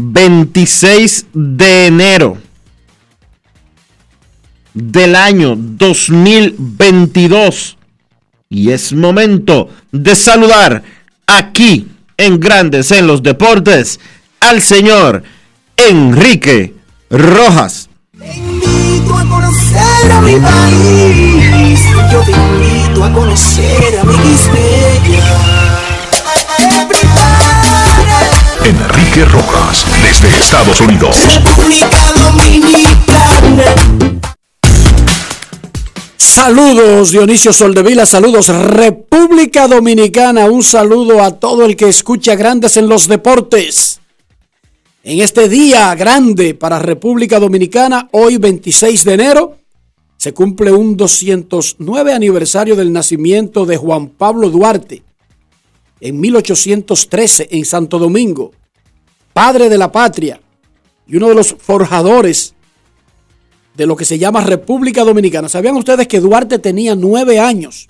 26 de enero del año 2022. Y es momento de saludar aquí en Grandes en los Deportes al señor Enrique Rojas. Te invito a conocer a mi país. Yo te invito a conocer a mi Enrique Rojas, desde Estados Unidos. República Dominicana. Saludos Dionisio Soldevila, saludos República Dominicana, un saludo a todo el que escucha Grandes en los Deportes. En este día grande para República Dominicana, hoy 26 de enero, se cumple un 209 aniversario del nacimiento de Juan Pablo Duarte en 1813 en Santo Domingo padre de la patria y uno de los forjadores de lo que se llama República Dominicana. ¿Sabían ustedes que Duarte tenía nueve años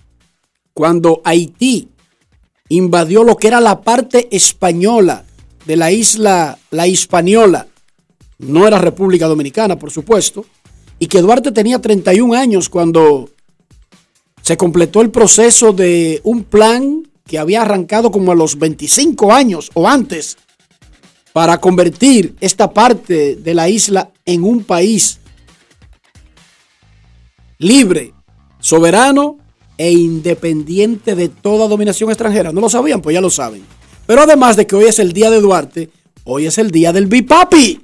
cuando Haití invadió lo que era la parte española de la isla La Hispaniola? No era República Dominicana, por supuesto. Y que Duarte tenía 31 años cuando se completó el proceso de un plan que había arrancado como a los 25 años o antes para convertir esta parte de la isla en un país libre, soberano e independiente de toda dominación extranjera. ¿No lo sabían? Pues ya lo saben. Pero además de que hoy es el día de Duarte, hoy es el día del Bipapi.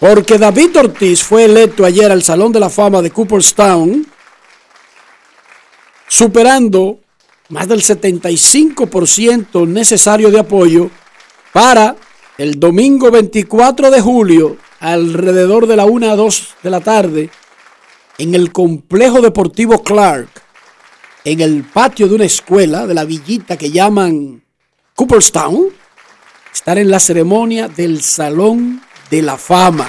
Porque David Ortiz fue electo ayer al Salón de la Fama de Cooperstown, superando más del 75% necesario de apoyo para el domingo 24 de julio, alrededor de la 1 a 2 de la tarde, en el complejo deportivo Clark, en el patio de una escuela de la villita que llaman Cooperstown, estar en la ceremonia del Salón de la Fama.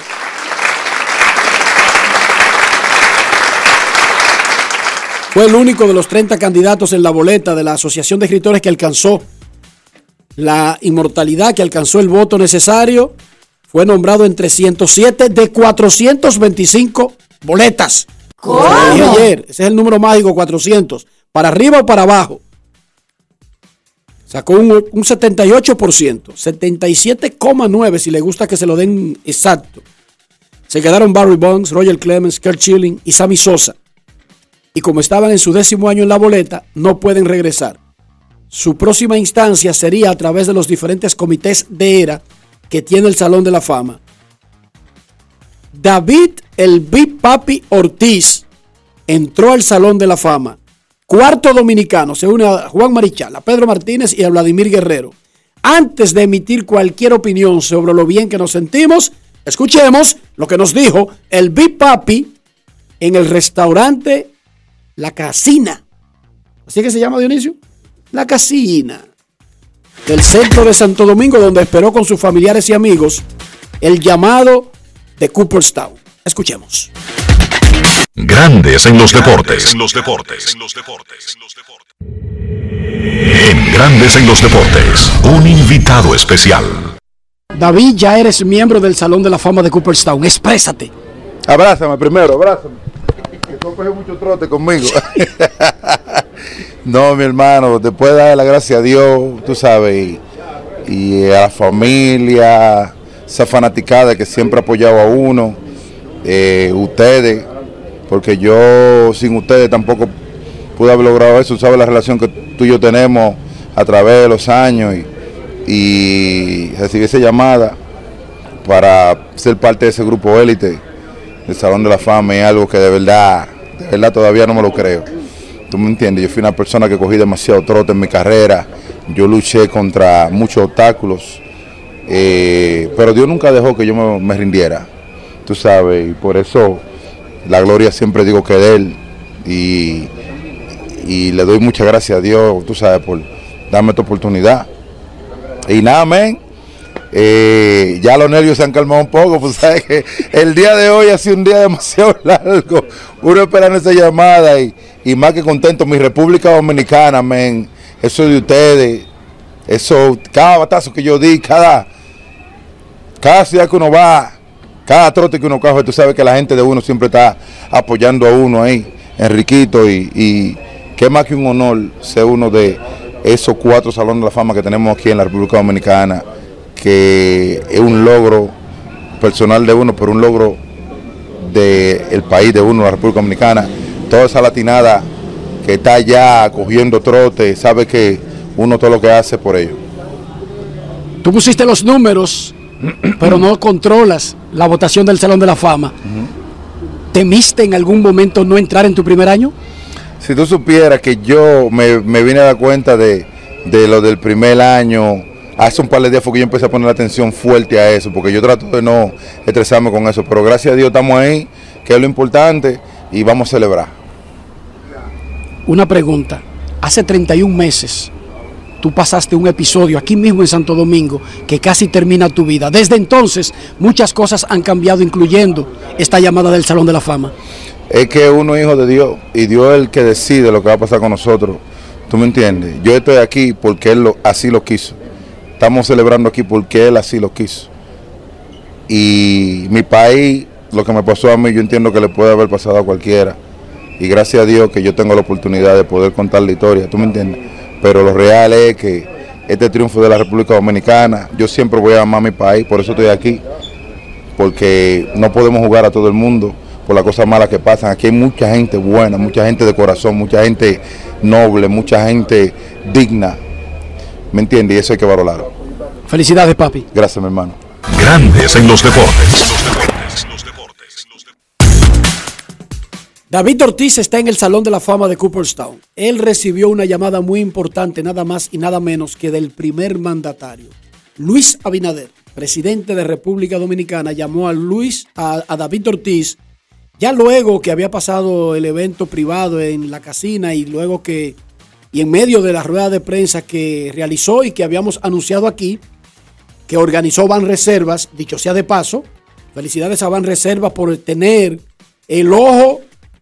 Fue el único de los 30 candidatos en la boleta de la Asociación de Escritores que alcanzó la inmortalidad que alcanzó el voto necesario, fue nombrado en 307 de 425 boletas. ¿Cómo? ayer, ese es el número mágico 400, para arriba o para abajo. Sacó un, un 78%, 77,9 si le gusta que se lo den exacto. Se quedaron Barry Bonds, Roger Clemens, Kurt Schilling y Sammy Sosa. Y como estaban en su décimo año en la boleta, no pueden regresar. Su próxima instancia sería a través de los diferentes comités de era que tiene el Salón de la Fama. David el Big Papi Ortiz entró al Salón de la Fama. Cuarto dominicano se une a Juan Marichal, a Pedro Martínez y a Vladimir Guerrero. Antes de emitir cualquier opinión sobre lo bien que nos sentimos, escuchemos lo que nos dijo el Big Papi en el restaurante La Casina. ¿Así que se llama Dionisio? La Casina. Del centro de Santo Domingo, donde esperó con sus familiares y amigos el llamado de Cooperstown. Escuchemos. Grandes en los deportes. En los deportes. En los deportes. En Grandes en los deportes. Un invitado especial. David, ya eres miembro del Salón de la Fama de Cooperstown. Exprésate. Abrázame primero, abrázame. Tú has mucho trote conmigo. no, mi hermano, después de darle la gracia a Dios, tú sabes, y, y a la familia, esa fanaticada que siempre ha apoyado a uno, eh, ustedes, porque yo sin ustedes tampoco pude haber logrado eso, sabes la relación que tú y yo tenemos a través de los años y, y recibí esa llamada para ser parte de ese grupo élite del Salón de la Fama es algo que de verdad, de verdad todavía no me lo creo. Tú me entiendes, yo fui una persona que cogí demasiado trote en mi carrera, yo luché contra muchos obstáculos, eh, pero Dios nunca dejó que yo me, me rindiera, tú sabes, y por eso la gloria siempre digo que de Él, y, y le doy muchas gracias a Dios, tú sabes, por darme esta oportunidad. Y nada, amén. Eh, ya los nervios se han calmado un poco, pues sabes que el día de hoy ha sido un día demasiado largo. Uno esperando esa llamada y, y más que contento, mi República Dominicana, amén. Eso de ustedes, eso, cada batazo que yo di, cada, cada ciudad que uno va, cada trote que uno coge, tú sabes que la gente de uno siempre está apoyando a uno ahí, Enriquito, y, y qué más que un honor ser uno de esos cuatro salones de la fama que tenemos aquí en la República Dominicana, que es un logro personal de uno, pero un logro del país de uno, la República Dominicana. Toda esa latinada que está allá cogiendo trote, sabe que uno todo lo que hace por ello. Tú pusiste los números, pero no controlas la votación del Salón de la Fama. ¿Temiste en algún momento no entrar en tu primer año? Si tú supieras que yo me, me vine a dar cuenta de, de lo del primer año, hace un par de días fue que yo empecé a poner la atención fuerte a eso, porque yo trato de no estresarme con eso, pero gracias a Dios estamos ahí, que es lo importante, y vamos a celebrar. Una pregunta. Hace 31 meses tú pasaste un episodio aquí mismo en Santo Domingo que casi termina tu vida. Desde entonces muchas cosas han cambiado, incluyendo esta llamada del Salón de la Fama. Es que uno es hijo de Dios y Dios es el que decide lo que va a pasar con nosotros. ¿Tú me entiendes? Yo estoy aquí porque Él lo- así lo quiso. Estamos celebrando aquí porque Él así lo quiso. Y mi país, lo que me pasó a mí, yo entiendo que le puede haber pasado a cualquiera. Y gracias a Dios que yo tengo la oportunidad de poder contar la historia, ¿tú me entiendes? Pero lo real es que este triunfo de la República Dominicana, yo siempre voy a amar mi país, por eso estoy aquí porque no podemos jugar a todo el mundo por las cosas malas que pasan. Aquí hay mucha gente buena, mucha gente de corazón, mucha gente noble, mucha gente digna. ¿Me entiendes? Y eso hay que valorarlo. Felicidades, papi. Gracias, mi hermano. Grandes en los deportes. David Ortiz está en el Salón de la Fama de Cooperstown. Él recibió una llamada muy importante, nada más y nada menos que del primer mandatario. Luis Abinader, presidente de República Dominicana, llamó a Luis, a, a David Ortiz, ya luego que había pasado el evento privado en la casina y luego que, y en medio de la rueda de prensa que realizó y que habíamos anunciado aquí, que organizó Ban Reservas, dicho sea de paso, felicidades a Ban Reservas por tener el ojo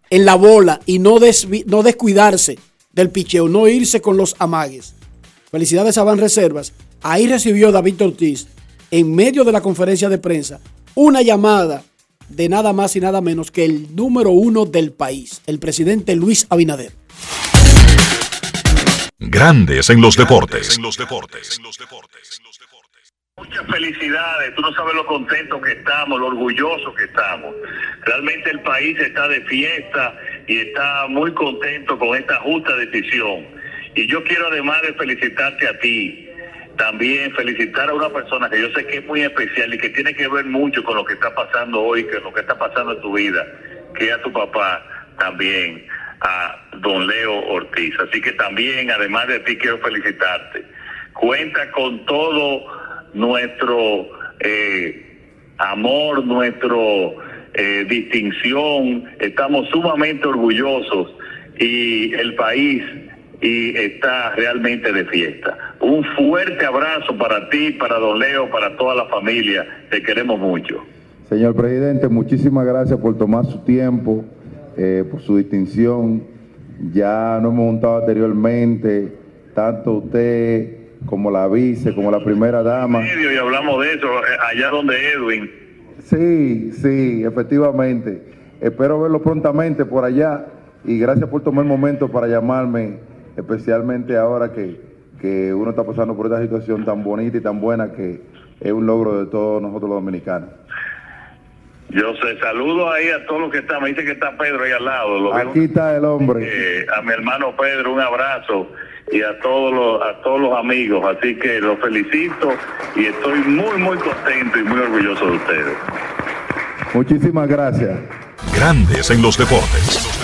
en la bola y no, no descuidarse del picheo, no irse con los amagues. Felicidades a Ban Reservas. Ahí recibió David Ortiz, en medio de la conferencia de prensa, una llamada de nada más y nada menos que el número uno del país, el presidente Luis Abinader. Grandes en los deportes. Muchas felicidades, tú no sabes lo contentos que estamos, lo orgullosos que estamos. Realmente el país está de fiesta y está muy contento con esta justa decisión. Y yo quiero además de felicitarte a ti, también felicitar a una persona que yo sé que es muy especial y que tiene que ver mucho con lo que está pasando hoy, con lo que está pasando en tu vida, que es a tu papá, también a don Leo Ortiz. Así que también, además de ti, quiero felicitarte. Cuenta con todo nuestro eh, amor, nuestro eh, distinción. Estamos sumamente orgullosos y el país y está realmente de fiesta. Un fuerte abrazo para ti, para don Leo, para toda la familia. Te queremos mucho. Señor presidente, muchísimas gracias por tomar su tiempo, eh, por su distinción. Ya nos hemos juntado anteriormente, tanto usted como la vice, como la primera dama. Y hablamos de eso eh, allá donde Edwin. Sí, sí, efectivamente. Espero verlo prontamente por allá y gracias por tomar el momento para llamarme, especialmente ahora que, que uno está pasando por esta situación tan bonita y tan buena que es un logro de todos nosotros los dominicanos. Yo sé, saludo ahí a todos los que están. Me dice que está Pedro ahí al lado. Lo Aquí está el hombre. Eh, a mi hermano Pedro, un abrazo y a todos los a todos los amigos. Así que los felicito y estoy muy muy contento y muy orgulloso de ustedes. Muchísimas gracias. Grandes en los deportes.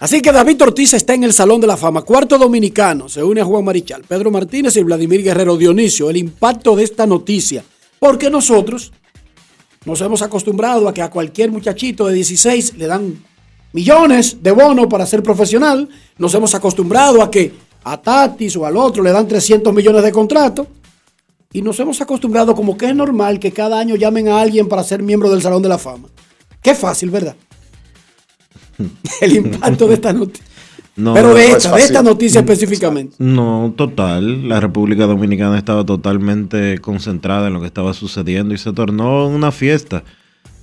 Así que David Ortiz está en el Salón de la Fama. Cuarto dominicano. Se une a Juan Marichal, Pedro Martínez y Vladimir Guerrero Dionisio. El impacto de esta noticia. Porque nosotros nos hemos acostumbrado a que a cualquier muchachito de 16 le dan millones de bonos para ser profesional. Nos hemos acostumbrado a que a Tatis o al otro le dan 300 millones de contrato. Y nos hemos acostumbrado como que es normal que cada año llamen a alguien para ser miembro del Salón de la Fama. Qué fácil, ¿verdad? El impacto de esta noticia. No, Pero de esta, de esta noticia específicamente. No, total. La República Dominicana estaba totalmente concentrada en lo que estaba sucediendo y se tornó una fiesta.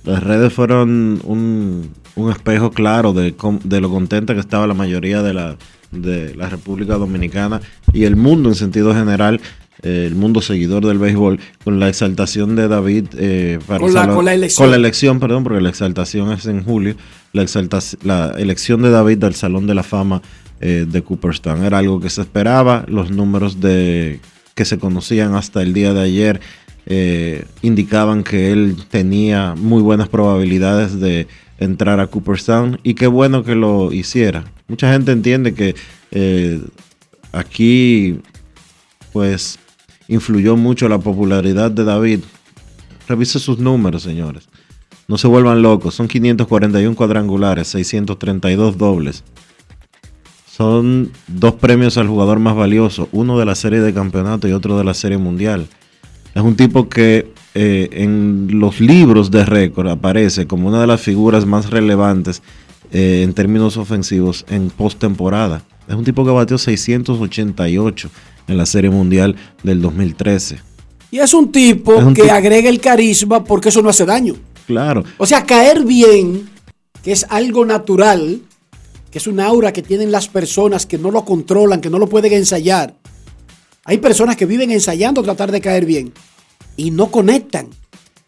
Las redes fueron un, un espejo claro de, lo contenta que estaba la mayoría de la, de la República Dominicana y el mundo en sentido general, eh, el mundo seguidor del béisbol, con la exaltación de David eh, para Con la- con la elección. con la elección, perdón, porque la exaltación es en julio, la, exaltac- la elección de David del Salón de la Fama eh, de Cooperstown. Era algo que se esperaba, los números de que se conocían hasta el día de ayer eh, indicaban que él tenía muy buenas probabilidades de entrar a Cooperstown y qué bueno que lo hiciera. Mucha gente entiende que eh, aquí pues influyó mucho la popularidad de David. Revise sus números, señores. No se vuelvan locos. Son 541 cuadrangulares, 632 dobles. Son dos premios al jugador más valioso, uno de la serie de campeonato y otro de la serie mundial. Es un tipo que eh, en los libros de récord aparece como una de las figuras más relevantes eh, en términos ofensivos en postemporada. Es un tipo que batió 688 en la serie mundial del 2013. Y es un tipo Es un que agrega el carisma porque eso no hace daño. Claro. O sea, caer bien, que es algo natural, que es un aura que tienen las personas que no lo controlan, que no lo pueden ensayar. Hay personas que viven ensayando tratar de caer bien y no conectan.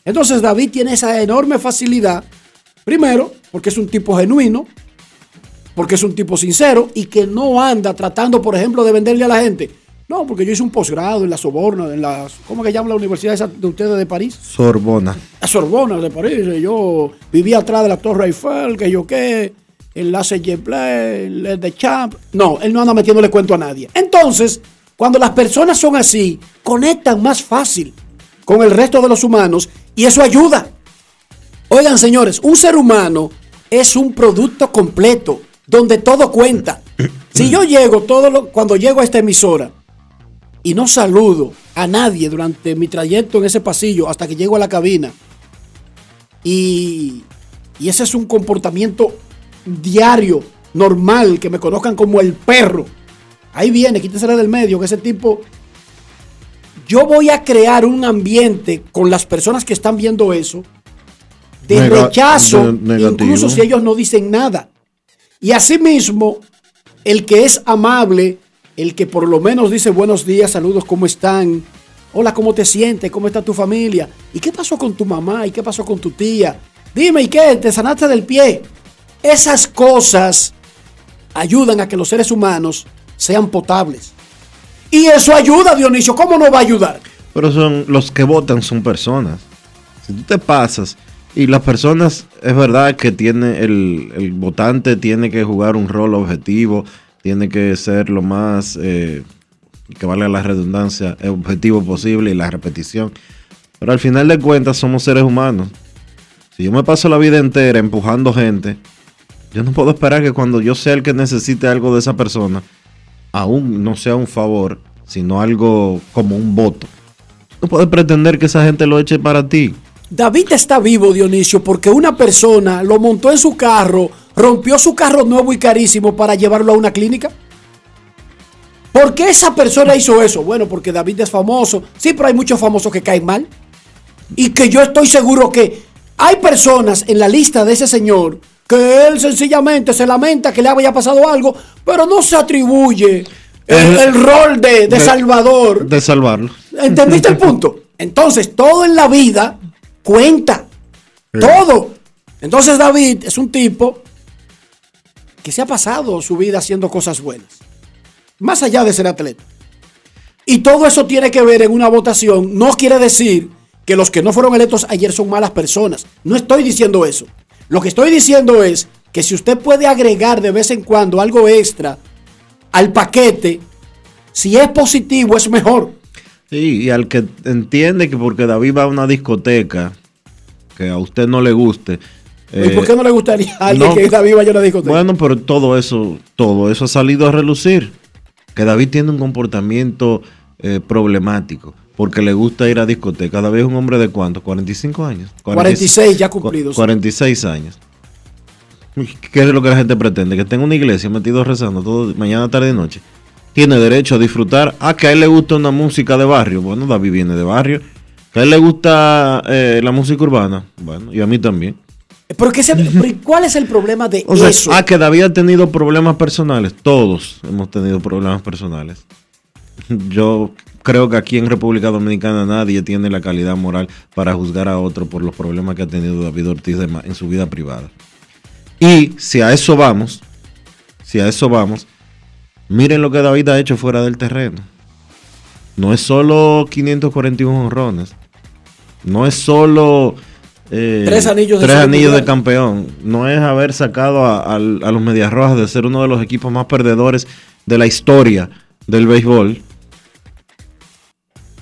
Entonces David tiene esa enorme facilidad, primero, porque es un tipo genuino, porque es un tipo sincero y que no anda tratando, por ejemplo, de venderle a la gente. No, porque yo hice un posgrado en la Soborna, en la, ¿cómo que llama la universidad esa de ustedes de París? Sorbona. a Sorbona de París. y Yo vivía atrás de la Torre Eiffel, que yo qué, en la Play, en de Champ. No, él no anda metiéndole cuento a nadie. Entonces, cuando las personas son así, conectan más fácil con el resto de los humanos y eso ayuda. Oigan, señores, un ser humano es un producto completo donde todo cuenta. Si yo llego todo lo- cuando llego a esta emisora y no saludo a nadie durante mi trayecto en ese pasillo hasta que llego a la cabina. Y, y ese es un comportamiento diario, normal, que me conozcan como el perro. Ahí viene, quítesela del medio, que ese tipo... Yo voy a crear un ambiente con las personas que están viendo eso de Nega- rechazo, de- incluso si ellos no dicen nada. Y asimismo, el que es amable, el que por lo menos dice buenos días, saludos, ¿cómo están? Hola, ¿cómo te sientes? ¿Cómo está tu familia? ¿Y qué pasó con tu mamá? ¿Y qué pasó con tu tía? Dime, ¿y qué? ¿Te sanaste del pie? Esas cosas ayudan a que los seres humanos sean potables. Y eso ayuda, Dionisio. ¿Cómo no va a ayudar? Pero son los que votan son personas. Si tú te pasas Y las personas, es verdad que tiene el, el votante tiene que jugar un rol objetivo, tiene que ser lo más, eh, que valga la redundancia, objetivo posible y la repetición. Pero al final de cuentas somos seres humanos. Si yo me paso la vida entera empujando gente, yo no puedo esperar que cuando yo sea el que necesite algo de esa persona, aún no sea un favor, sino algo como un voto. No puedes pretender que esa gente lo eche para ti. David está vivo, Dionisio, porque una persona lo montó en su carro, rompió su carro nuevo y carísimo para llevarlo a una clínica. ¿Por qué esa persona hizo eso? Bueno, porque David es famoso. Sí, pero hay muchos famosos que caen mal. Y que yo estoy seguro que hay personas en la lista de ese señor que él sencillamente se lamenta que le haya pasado algo, pero no se atribuye el, rol de, de de- salvador. De salvarlo. ¿Entendiste el punto? Entonces, todo en la vida cuenta. Todo. Entonces, David es un tipo que se ha pasado su vida haciendo cosas buenas. Más allá de ser atleta. Y todo eso tiene que ver en una votación. No quiere decir que los que no fueron electos ayer son malas personas. No estoy diciendo eso. Lo que estoy diciendo es que si usted puede agregar de vez en cuando algo extra al paquete, si es positivo es mejor. Sí, y al que entiende que porque David va a una discoteca que a usted no le guste. ¿Y eh, por qué no le gustaría a alguien no, que David vaya a una discoteca? Bueno, pero todo eso, todo eso ha salido a relucir. Que David tiene un comportamiento eh, problemático. Porque le gusta ir a discoteca. David es un hombre de cuánto? 45 años. 46 ya cumplidos. 46 años. ¿Qué es lo que la gente pretende? Que tenga una iglesia metido rezando todo mañana, tarde y noche. Tiene derecho a disfrutar. Ah, que a él le gusta una música de barrio. Bueno, David viene de barrio. Que a él le gusta eh, la música urbana. Bueno, y a mí también. Pero ¿qué se- pero ¿cuál es el problema de O sea, eso? ah, que David ha tenido problemas personales. Todos hemos tenido problemas personales. Yo creo que aquí en República Dominicana nadie tiene la calidad moral para juzgar a otro por los problemas que ha tenido David Ortiz de en su vida privada. Y si a eso vamos, si a eso vamos, miren lo que David ha hecho fuera del terreno. No es solo 541 honrones. No es solo eh, Tres anillos de tres anillos de campeón. No es haber sacado a, a los Medias Rojas de ser uno de los equipos más perdedores de la historia del béisbol.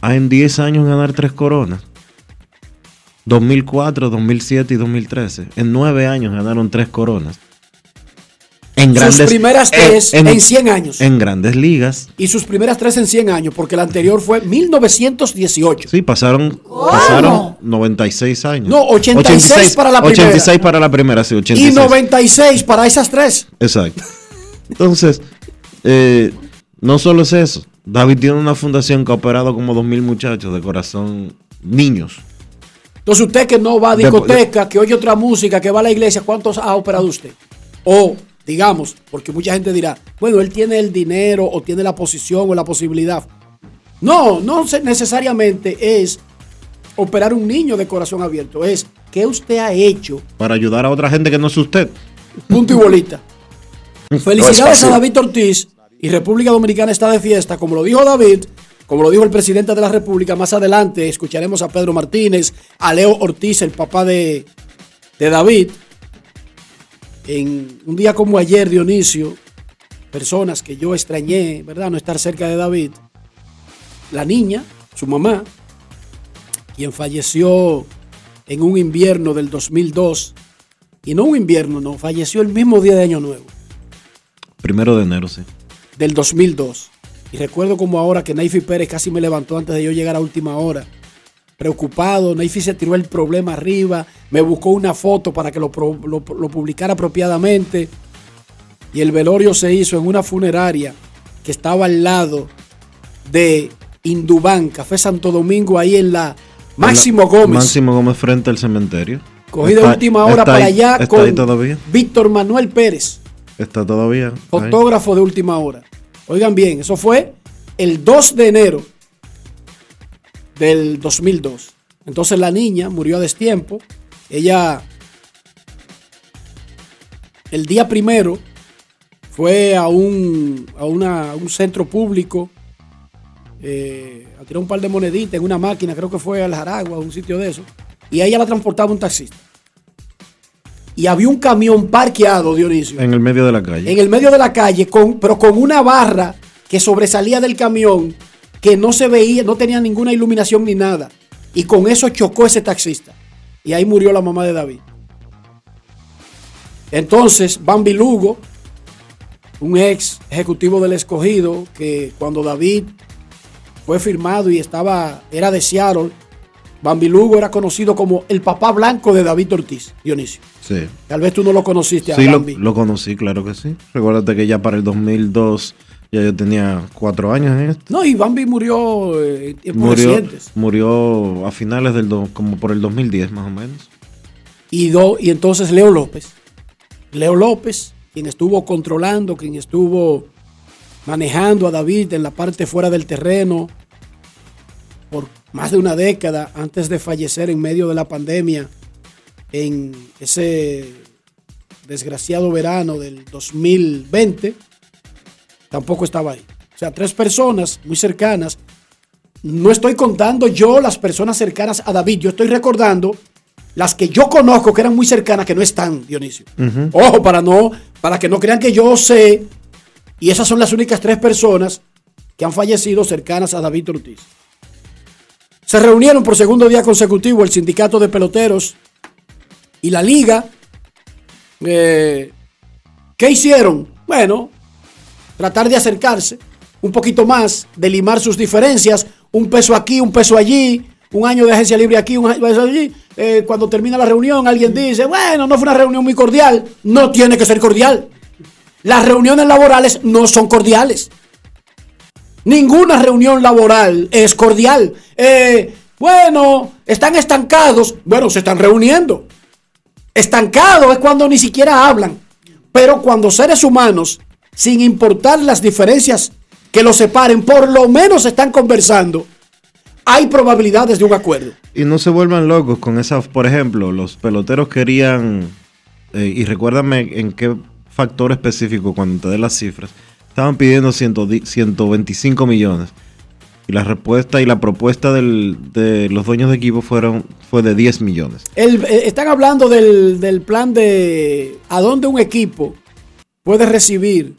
A en 10 años ganar tres coronas. 2004, 2007 y 2013. En 9 años ganaron tres coronas. En Sus primeras tres en 100 años. En grandes ligas. Y sus primeras tres en 100 años, porque la anterior fue 1918. Sí, pasaron, pasaron 96 años. No, 86 para la primera. 86 para la primera, sí, 86. Y 96 para esas tres. Exacto. Entonces, eh, no solo es eso. David tiene una fundación que ha operado como 2.000 muchachos de corazón, niños. Entonces usted que no va a De- discoteca, que oye otra música, que va a la iglesia, ¿cuántos ha operado usted? O, digamos, porque mucha gente dirá, bueno, él tiene el dinero o tiene la posición o la posibilidad. No, no necesariamente es operar un niño de corazón abierto, es qué usted ha hecho, Para ayudar a otra gente que no es usted. punto y bolita. Felicidades a David Ortiz y República Dominicana está de fiesta, como lo dijo David, como lo dijo el presidente de la República. Más adelante escucharemos a Pedro Martínez, a Leo Ortiz, el papá de, David. En un día como ayer, Dionisio, personas que yo extrañé, ¿verdad? No estar cerca de David. La niña, su mamá, quien falleció en un invierno del 2002. Y no un invierno, no, falleció el mismo día de Año Nuevo Primero de enero, sí. Del 2002. Y recuerdo como ahora que Naifi Pérez casi me levantó antes de yo llegar a última hora. Preocupado, Naifi se tiró el problema arriba, me buscó una foto para que lo, lo- lo publicara apropiadamente. Y el velorio se hizo en una funeraria que estaba al lado de Indubán, Café Santo Domingo, ahí en la Máximo Gómez. Máximo Gómez frente al cementerio. Cogí de última hora para ahí- allá con. Víctor Manuel Pérez. Está todavía. fotógrafo de última hora. Oigan bien, eso fue el 2 de enero del 2002. Entonces la niña murió a destiempo. Ella, el día primero, fue a un, a una- un centro público eh, a tirar un par de moneditas en una máquina, creo que fue al Jaragua, un sitio de eso. Y ella la transportaba un taxista. Y había un camión parqueado, Dionisio, En el medio de la calle. en el medio de la calle, con, pero con una barra que sobresalía del camión, que no se veía, no tenía ninguna iluminación ni nada. Y con eso chocó ese taxista. Y ahí murió la mamá de David. Entonces, Bambi Lugo, un ex ejecutivo del escogido, que cuando David fue firmado y estaba, era de Seattle, Bambi Lugo era conocido como el papá blanco de David Ortiz, Dionisio. Sí. Tal vez tú no lo conociste a Sí, lo, conocí, claro que sí. Recuérdate que ya para el 2002 ya yo tenía cuatro años en esto. No, y Bambi murió eh, en Murió, recientes. murió a finales del, do- como por el 2010 más o menos. Y, do- y entonces Leo López. Leo López, quien estuvo controlando, quien estuvo manejando a David en la parte fuera del terreno por más de una década antes de fallecer en medio de la pandemia en ese desgraciado verano del 2020, tampoco estaba ahí. O sea, tres personas muy cercanas. No estoy contando yo las personas cercanas a David, yo estoy recordando las que yo conozco que eran muy cercanas que no están, Dionisio. Ojo, para no, para que no crean que yo sé. Y esas son las únicas tres personas que han fallecido cercanas a David Ortiz. Se reunieron por segundo día consecutivo el sindicato de peloteros y la liga. Eh, ¿Qué hicieron? Bueno, tratar de acercarse un poquito más, de limar sus diferencias, un peso aquí, un peso allí, un año de agencia libre aquí, un año allí. Eh, cuando termina la reunión, alguien dice, bueno, no fue una reunión muy cordial. No tiene que ser cordial. Las reuniones laborales no son cordiales. Ninguna reunión laboral es cordial. Eh, bueno, están estancados. Bueno, se están reuniendo. Estancado es cuando ni siquiera hablan. Pero cuando seres humanos, sin importar las diferencias que los separen, por lo menos están conversando, hay probabilidades de un acuerdo. Y no se vuelvan locos con esas, por ejemplo, los peloteros querían, eh, y recuérdame en qué factor específico cuando te dé las cifras, estaban pidiendo 100 125 millones. Y la respuesta y la propuesta del- de los dueños de equipo fueron, fue de 10 millones. El- eh, están hablando del, del plan de a dónde un equipo puede recibir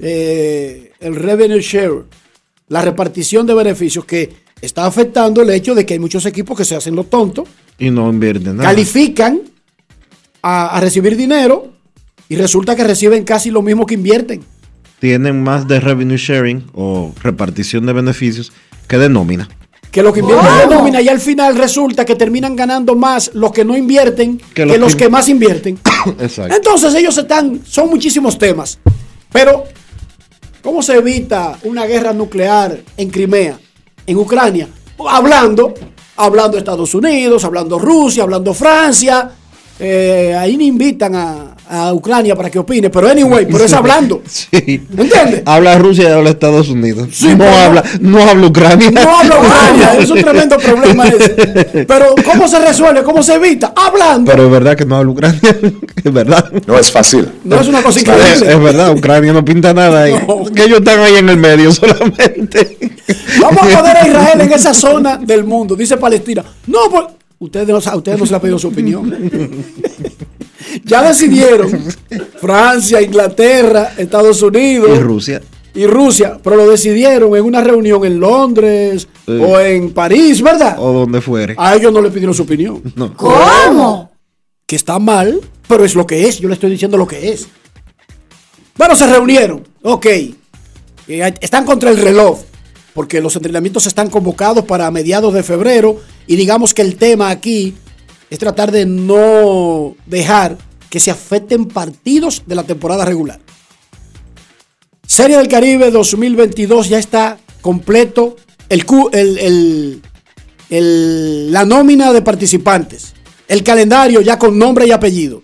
eh, el revenue share, la repartición de beneficios que está afectando el hecho de que hay muchos equipos que se hacen los tontos, Y no invierten nada. califican a, a recibir dinero y resulta que reciben casi lo mismo que invierten. Tienen más de revenue sharing o repartición de beneficios que de nómina. Que lo que invierten de nómina y al final resulta que terminan ganando más los que no invierten que, los los que- que más invierten. Exacto. Entonces ellos están, son muchísimos temas. Pero, ¿cómo se evita una guerra nuclear en Crimea, en Ucrania? Hablando, hablando Estados Unidos, hablando Rusia, hablando Francia. Eh, ahí ni invitan a, a Ucrania para que opine, pero anyway, pero es hablando. Sí. ¿Entiendes? Habla Rusia y habla Estados Unidos. Sí, no, pero- habla, no habla Ucrania. No habla Ucrania, es un tremendo problema ese. Pero, ¿cómo se resuelve? ¿Cómo se evita? Hablando. Pero es verdad que no habla Ucrania. es verdad. No es fácil. no es una cosa Es, increíble. es verdad, Ucrania no pinta nada ahí. No. Que ellos están ahí en el medio solamente. Vamos a poner a Israel en esa zona del mundo, dice Palestina. No, pues, ustedes no, a ustedes no se le ha pedido su opinión. ya decidieron Francia, Inglaterra, Estados Unidos Y Rusia. y Rusia, pero lo decidieron en una reunión en Londres Sí. o en París, ¿verdad? O donde fuere. A ellos no le pidieron su opinión. No. ¿Cómo? Que está mal, pero es lo que es. Yo le estoy diciendo lo que es. Bueno, se reunieron. Ok. Eh, están contra el reloj. Porque los entrenamientos están convocados para mediados de febrero. Y digamos que el tema aquí es tratar de no dejar que se afecten partidos de la temporada regular. Serie del Caribe 2022 ya está completo. El, la nómina de participantes. El calendario ya con nombre y apellido.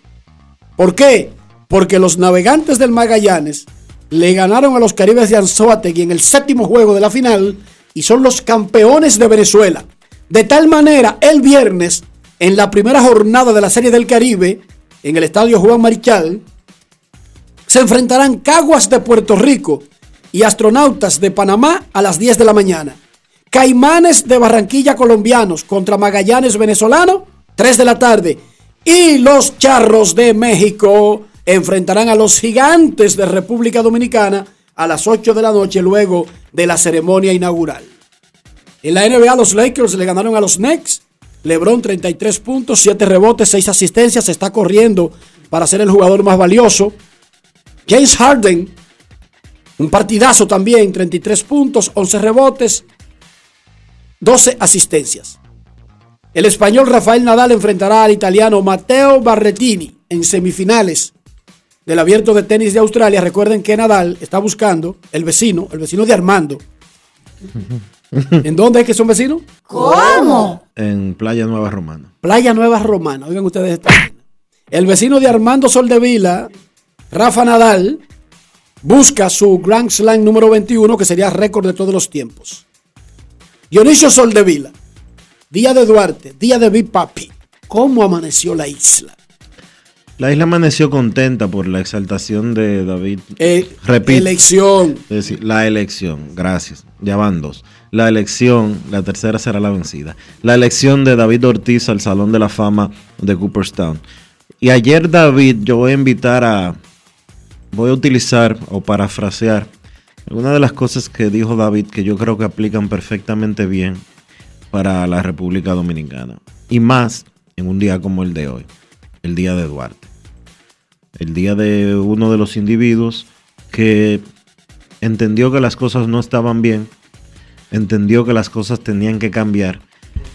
¿Por qué? Porque los navegantes del Magallanes le ganaron a los Caribes de Anzoátegui en el séptimo juego de la final y son los campeones de Venezuela. De tal manera, el viernes, en la primera jornada de la Serie del Caribe, en el estadio Juan Marichal, se enfrentarán Caguas de Puerto Rico y Astronautas de Panamá a las 10 de la mañana. Caimanes de Barranquilla colombianos contra Magallanes venezolano, 3 de la tarde. Y los Charros de México enfrentarán a los Gigantes de República Dominicana a las 8 de la noche luego de la ceremonia inaugural. En la NBA los Lakers le ganaron a los Knicks. LeBron 33 puntos, 7 rebotes, 6 asistencias, se está corriendo para ser el jugador más valioso. James Harden, un partidazo también, 33 puntos, 11 rebotes, 12 asistencias. El español Rafael Nadal enfrentará al italiano Matteo Barretini en semifinales del abierto de tenis de Australia. Recuerden que Nadal está buscando el vecino, el vecino de Armando. ¿En dónde es que son vecinos? ¿Cómo? En Playa Nueva Romana. Playa Nueva Romana. Oigan ustedes esta. El vecino de Armando Soldevila, Rafa Nadal, busca su Grand Slam número 21, que sería récord de todos los tiempos. Dionisio Soldevila, día de Duarte, día de Big Papi. ¿Cómo amaneció la isla? La isla amaneció contenta por la exaltación de David. Eh, Repito. Elección. Es decir, la elección, gracias. Ya van dos. La elección, la tercera será la vencida. La elección de David Ortiz al Salón de la Fama de Cooperstown. Y ayer David, yo voy a invitar a, voy a utilizar o parafrasear algunas de las cosas que dijo David que yo creo que aplican perfectamente bien para la República Dominicana. Y más en un día como el de hoy, el día de Duarte. El día de uno de los individuos que entendió que las cosas no estaban bien, entendió que las cosas tenían que cambiar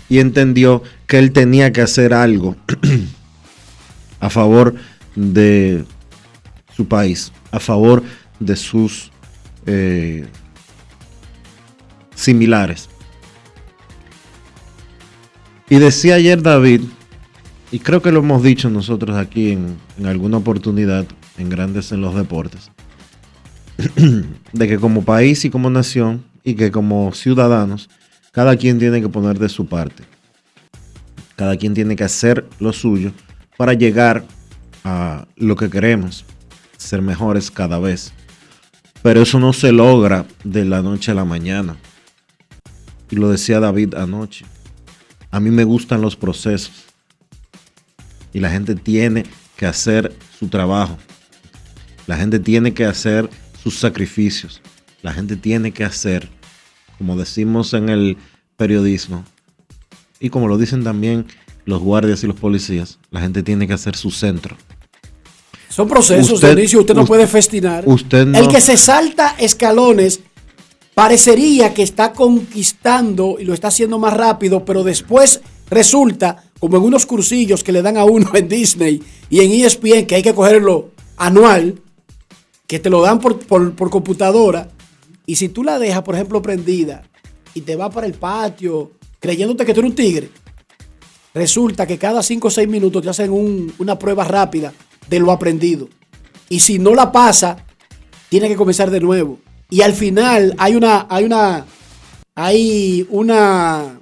y entendió que él tenía que hacer algo a favor de su país, a favor de sus eh, similares. Y decía ayer David, y creo que lo hemos dicho nosotros aquí en, en alguna oportunidad, en Grandes en los Deportes, de que como país y como nación y que como ciudadanos, cada quien tiene que poner de su parte. Cada quien tiene que hacer lo suyo para llegar a lo que queremos, ser mejores cada vez. Pero eso no se logra de la noche a la mañana. Y lo decía David anoche. A mí me gustan los procesos. Y la gente tiene que hacer su trabajo. La gente tiene que hacer sus sacrificios. La gente tiene que hacer, como decimos en el periodismo, y como lo dicen también los guardias y los policías, la gente tiene que hacer su centro. Son procesos, Usted- Dionisio, usted no usted- puede festinar. usted no- El que se salta escalones parecería que está conquistando y lo está haciendo más rápido, pero después resulta, como en unos cursillos que le dan a uno en Disney y en ESPN, que hay que cogerlo anual, que te lo dan por, por- por computadora, y si tú la dejas, por ejemplo, prendida y te vas para el patio creyéndote que tú eres un tigre, resulta que cada 5 o 6 minutos te hacen un- una prueba rápida de lo aprendido. Y si no la pasa, tiene que comenzar de nuevo. Y al final hay una, hay una, hay una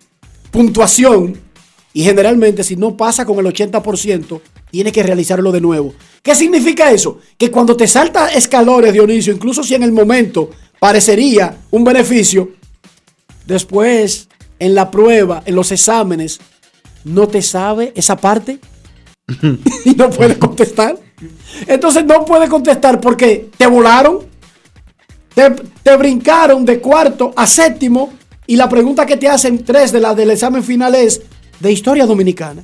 puntuación. Y generalmente, si no pasa con el 80%, tiene que realizarlo de nuevo. ¿Qué significa eso? Que cuando te salta escalones, Dionisio, incluso si en el momento parecería un beneficio, después en la prueba, en los exámenes, no te sabe esa parte y no puede contestar. Entonces no puede contestar porque te volaron, te, te brincaron de cuarto a séptimo y la pregunta que te hacen tres de las del examen final es de historia dominicana.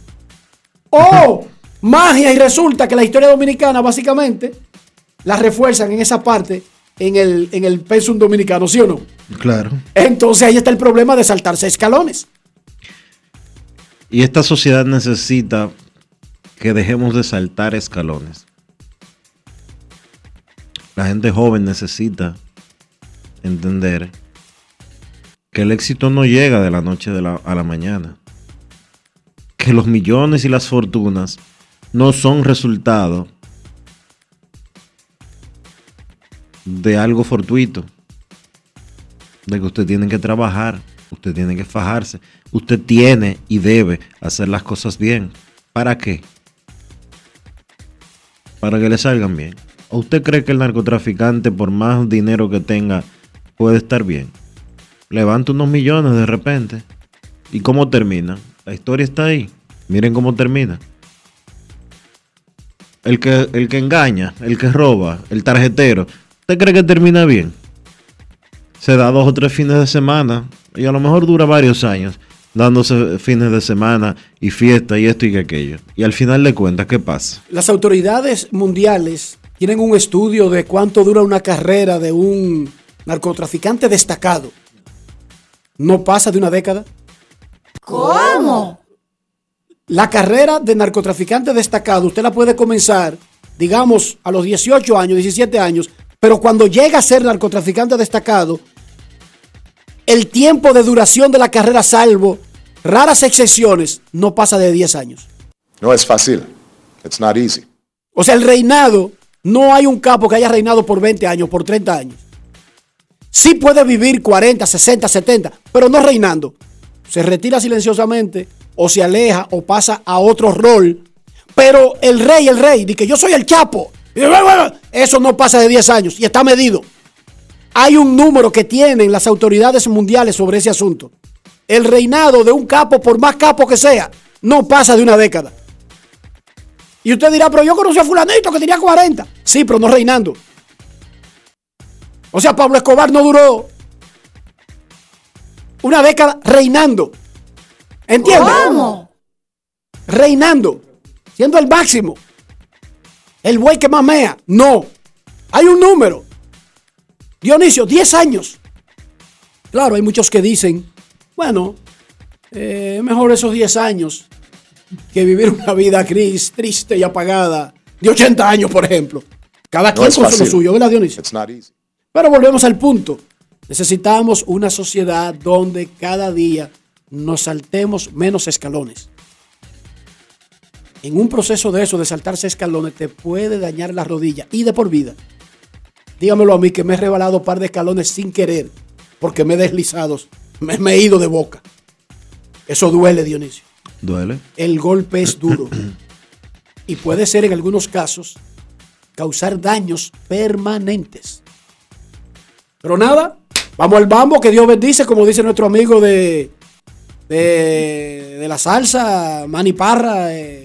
¡Oh! Magia y resulta que la historia dominicana básicamente la refuerzan en esa parte en el, en el pensum dominicano, ¿sí o no? Claro. Entonces ahí está el problema de saltarse escalones. Y esta sociedad necesita que dejemos de saltar escalones. La gente joven necesita entender que el éxito no llega de la noche de la- a la mañana. Que los millones y las fortunas no son resultado de algo fortuito. De que usted tiene que trabajar, usted tiene que fajarse, usted tiene y debe hacer las cosas bien. ¿Para qué? Para que le salgan bien. ¿O usted cree que el narcotraficante, por más dinero que tenga, puede estar bien? Levanta unos millones de repente. ¿Y cómo termina? La historia está ahí. Miren cómo termina. el que, el que engaña, el que roba, el tarjetero, ¿usted cree que termina bien? Se da dos o tres fines de semana y a lo mejor dura varios años dándose fines de semana y fiesta y esto y aquello. Y al final de cuentas, ¿qué pasa? Las autoridades mundiales tienen un estudio de cuánto dura una carrera de un narcotraficante destacado. No pasa de una década. ¿Cómo? La carrera de narcotraficante destacado, usted la puede comenzar, digamos, a los 18 años, 17 años, pero cuando llega a ser narcotraficante destacado, el tiempo de duración de la carrera, salvo raras excepciones, no pasa de 10 años. No es fácil. It's not easy. O sea, el reinado, no hay un capo que haya reinado por 20 años, por 30 años. Sí puede vivir 40, 60, 70, pero no reinando. Se retira silenciosamente o se aleja o pasa a otro rol. Pero el rey, el rey, dice que yo soy el chapo. Eso no pasa de 10 años y está medido. Hay un número que tienen las autoridades mundiales sobre ese asunto. El reinado de un capo, por más capo que sea, no pasa de una década. Y usted dirá, pero yo conocí a fulanito que tenía 40. Sí, pero no reinando. O sea, Pablo Escobar no duró una década reinando. ¿Entiendes? ¿Cómo? Reinando. Siendo el máximo. El buey que mamea. No. Hay un número. Dionisio, 10 años. Claro, hay muchos que dicen, bueno, eh, mejor esos 10 años que vivir una vida gris, triste y apagada de 80 años, por ejemplo. Cada No quien con lo suyo, ¿verdad, Dionisio? It's not easy. Pero volvemos al punto. Necesitamos una sociedad donde cada día nos saltemos menos escalones. En un proceso de eso, de saltarse escalones, te puede dañar la rodilla y de por vida. Dígamelo a mí que me he rebalado un par de escalones sin querer, porque me he deslizado, me, me he ido de boca. Eso duele, Dionisio. ¿Duele? El golpe es duro y puede ser en algunos casos causar daños permanentes. Pero nada, vamos al bambo, que Dios bendice, como dice nuestro amigo de, de, de la salsa, Manny Parra, eh,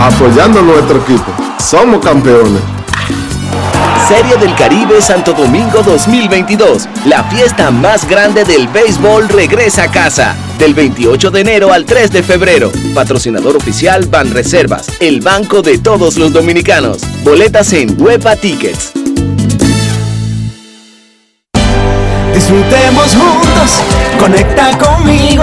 Apoyando a nuestro equipo. Somos campeones. Serie del Caribe Santo Domingo 2022. La fiesta más grande del béisbol regresa a casa. Del 28 de enero al 3 de febrero. Patrocinador oficial Banreservas, el banco de todos los dominicanos. Boletas en Huepa Tickets. Disfrutemos juntos, conecta conmigo.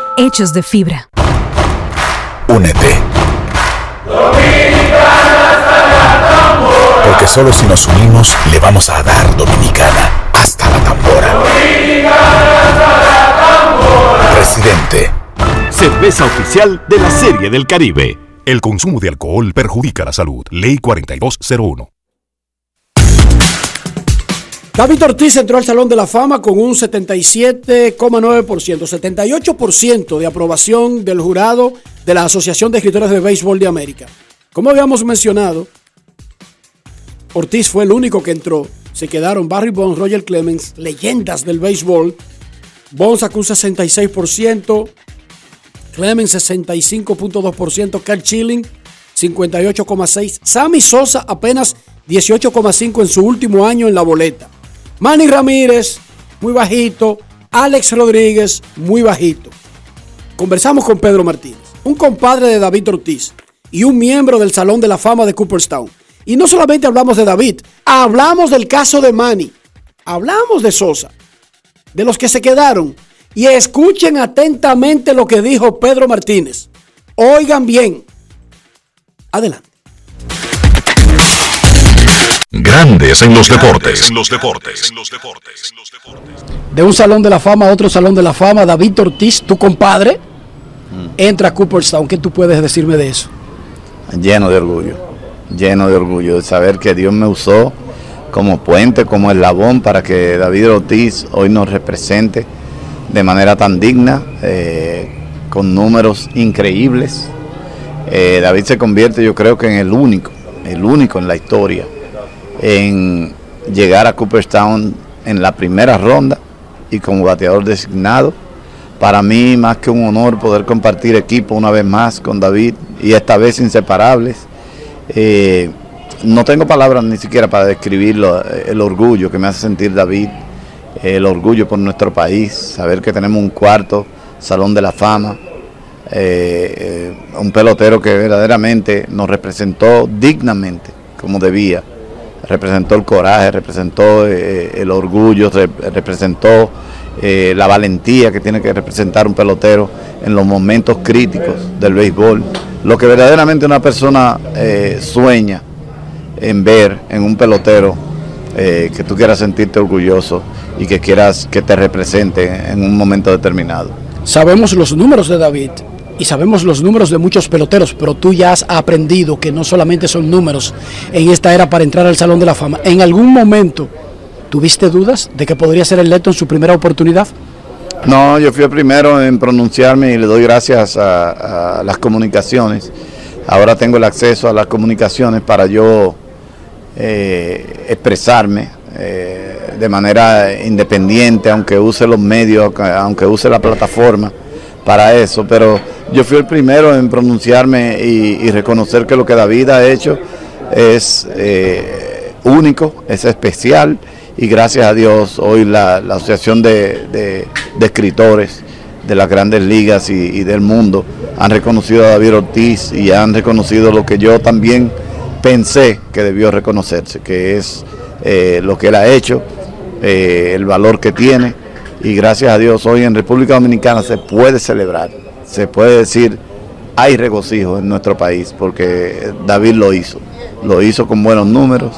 hechos de fibra. Únete. Porque solo si nos unimos le vamos a dar Dominicana hasta la tambora. Presidente. Cerveza oficial de la Serie del Caribe. El consumo de alcohol perjudica la salud. Ley 4201. David Ortiz entró al Salón de la Fama con un 77,9%, 78% de aprobación del jurado de la Asociación de Escritores de Béisbol de América. Como habíamos mencionado, Ortiz fue el único que entró. Se quedaron Barry Bonds, Roger Clemens, leyendas del béisbol. Bonds sacó un 66%, Clemens 65.2%, Carl Chilling 58,6%, Sammy Sosa apenas 18,5% en su último año en la boleta. Manny Ramírez, muy bajito. Alex Rodríguez, muy bajito. Conversamos con Pedro Martínez, un compadre de David Ortiz y un miembro del Salón de la Fama de Cooperstown. Y no solamente hablamos de David, hablamos del caso de Manny, hablamos de Sosa, de los que se quedaron. Y escuchen atentamente lo que dijo Pedro Martínez. Oigan bien. Adelante. Grandes en los deportes. En los deportes. De un salón de la fama a otro salón de la fama, David Ortiz, tu compadre, entra a Cooperstown. ¿Qué tú puedes decirme de eso? Lleno de orgullo, lleno de orgullo de saber que Dios me usó como puente, como eslabón para que David Ortiz hoy nos represente de manera tan digna, eh, con números increíbles. Eh, David se convierte yo creo que en el único, el único en la historia en llegar a Cooperstown en la primera ronda y como bateador designado. Para mí más que un honor poder compartir equipo una vez más con David y esta vez inseparables. Eh, no tengo palabras ni siquiera para describir el orgullo que me hace sentir David, el orgullo por nuestro país, saber que tenemos un cuarto Salón de la Fama, eh, eh, un pelotero que verdaderamente nos representó dignamente como debía representó el coraje, representó eh, el orgullo, representó eh, la valentía que tiene que representar un pelotero en los momentos críticos del béisbol. Lo que verdaderamente una persona eh, sueña en ver en un pelotero que tú quieras sentirte orgulloso y que quieras que te represente en un momento determinado. Sabemos los números de David, y sabemos los números de muchos peloteros, pero tú ya has aprendido que no solamente son números en esta era para entrar al Salón de la Fama. ¿En algún momento tuviste dudas de que podría ser electo en su primera oportunidad? No, yo fui el primero en pronunciarme y le doy gracias a, las comunicaciones. Ahora tengo el acceso a las comunicaciones para yo eh, expresarme eh, de manera independiente, aunque use los medios, aunque use la plataforma para eso, pero yo fui el primero en pronunciarme y, reconocer que lo que David ha hecho es eh, único, es especial y gracias a Dios hoy la, Asociación de, Escritores de las grandes ligas y, del mundo han reconocido a David Ortiz y han reconocido lo que yo también pensé que debió reconocerse, que es eh, lo que él ha hecho, eh, el valor que tiene y gracias a Dios hoy en República Dominicana se puede celebrar, se puede decir, hay regocijo en nuestro país porque David lo hizo, lo hizo con buenos números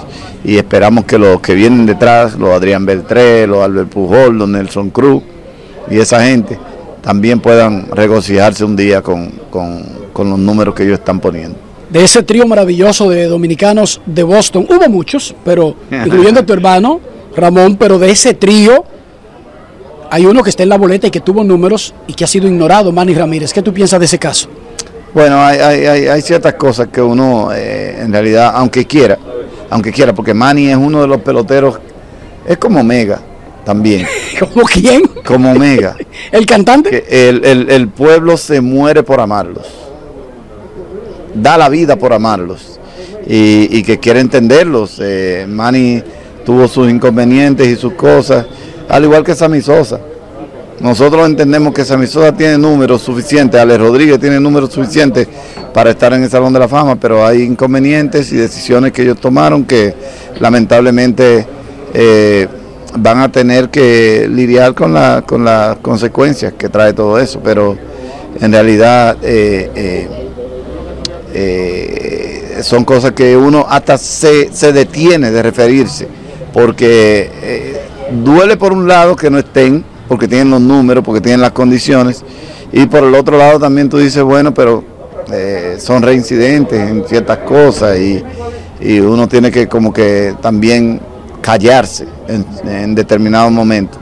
y esperamos que los que vienen detrás, los Adrián Beltré, los Albert Pujol, los Nelson Cruz y esa gente también puedan regocijarse un día con, con los números que ellos están poniendo de ese trío maravilloso de dominicanos de Boston. Hubo muchos, pero incluyendo a tu hermano Ramón, pero de ese trío hay uno que está en la boleta y que tuvo números y que ha sido ignorado, Manny Ramírez. ¿Qué tú piensas de ese caso? Bueno, hay, ciertas cosas que uno, eh, en realidad, aunque quiera, aunque quiera, porque Manny es uno de los peloteros, es como Mega también. ¿Como quién? Como Mega. ¿El cantante? el, pueblo se muere por amarlos. Da la vida por amarlos. Y, que quiere entenderlos. Eh, Manny tuvo sus inconvenientes y sus cosas al igual que Sammy Sosa. Nosotros entendemos que Sammy Sosa tiene números suficientes, Alex Rodríguez tiene números suficientes para estar en el Salón de la Fama, pero hay inconvenientes y decisiones que ellos tomaron que lamentablemente eh, van a tener que lidiar con, con las consecuencias que trae todo eso, pero en realidad eh, eh, son cosas que uno hasta se, se detiene de referirse, porque duele por un lado que no estén, porque tienen los números, porque tienen las condiciones, y por el otro lado también tú dices, bueno, pero eh, son reincidentes en ciertas cosas y, uno tiene que como que también callarse en, determinados momentos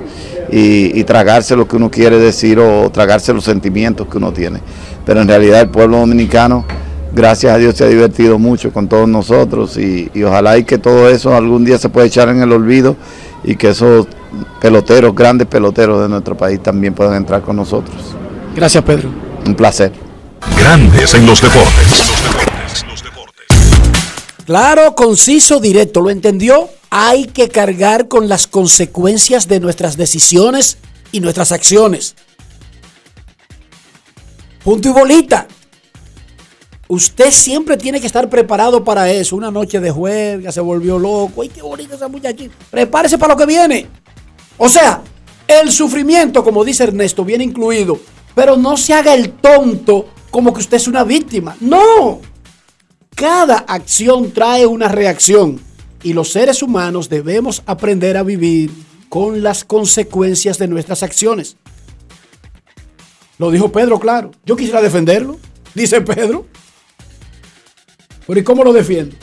y, y, tragarse lo que uno quiere decir o tragarse los sentimientos que uno tiene. Pero en realidad el pueblo dominicano, gracias a Dios, se ha divertido mucho con todos nosotros y, y ojalá y que todo eso algún día se pueda echar en el olvido y que esos peloteros, grandes peloteros de nuestro país también puedan entrar con nosotros. Gracias, Pedro. Un placer. Grandes en los deportes. Claro, conciso, directo. ¿Lo entendió? Hay que cargar con las consecuencias de nuestras decisiones y nuestras acciones. Punto y bolita. Usted siempre tiene que estar preparado para eso. Una noche de juega, se volvió loco. ¡Ay, qué bonita esa muchachita! Prepárese para lo que viene. O sea, el sufrimiento, como dice Ernesto, viene incluido. Pero no se haga el tonto como que usted es una víctima. No. Cada acción trae una reacción. Y los seres humanos debemos aprender a vivir con las consecuencias de nuestras acciones. Lo dijo Pedro, claro. Yo quisiera defenderlo, dice Pedro. Pero ¿y cómo lo defiendo?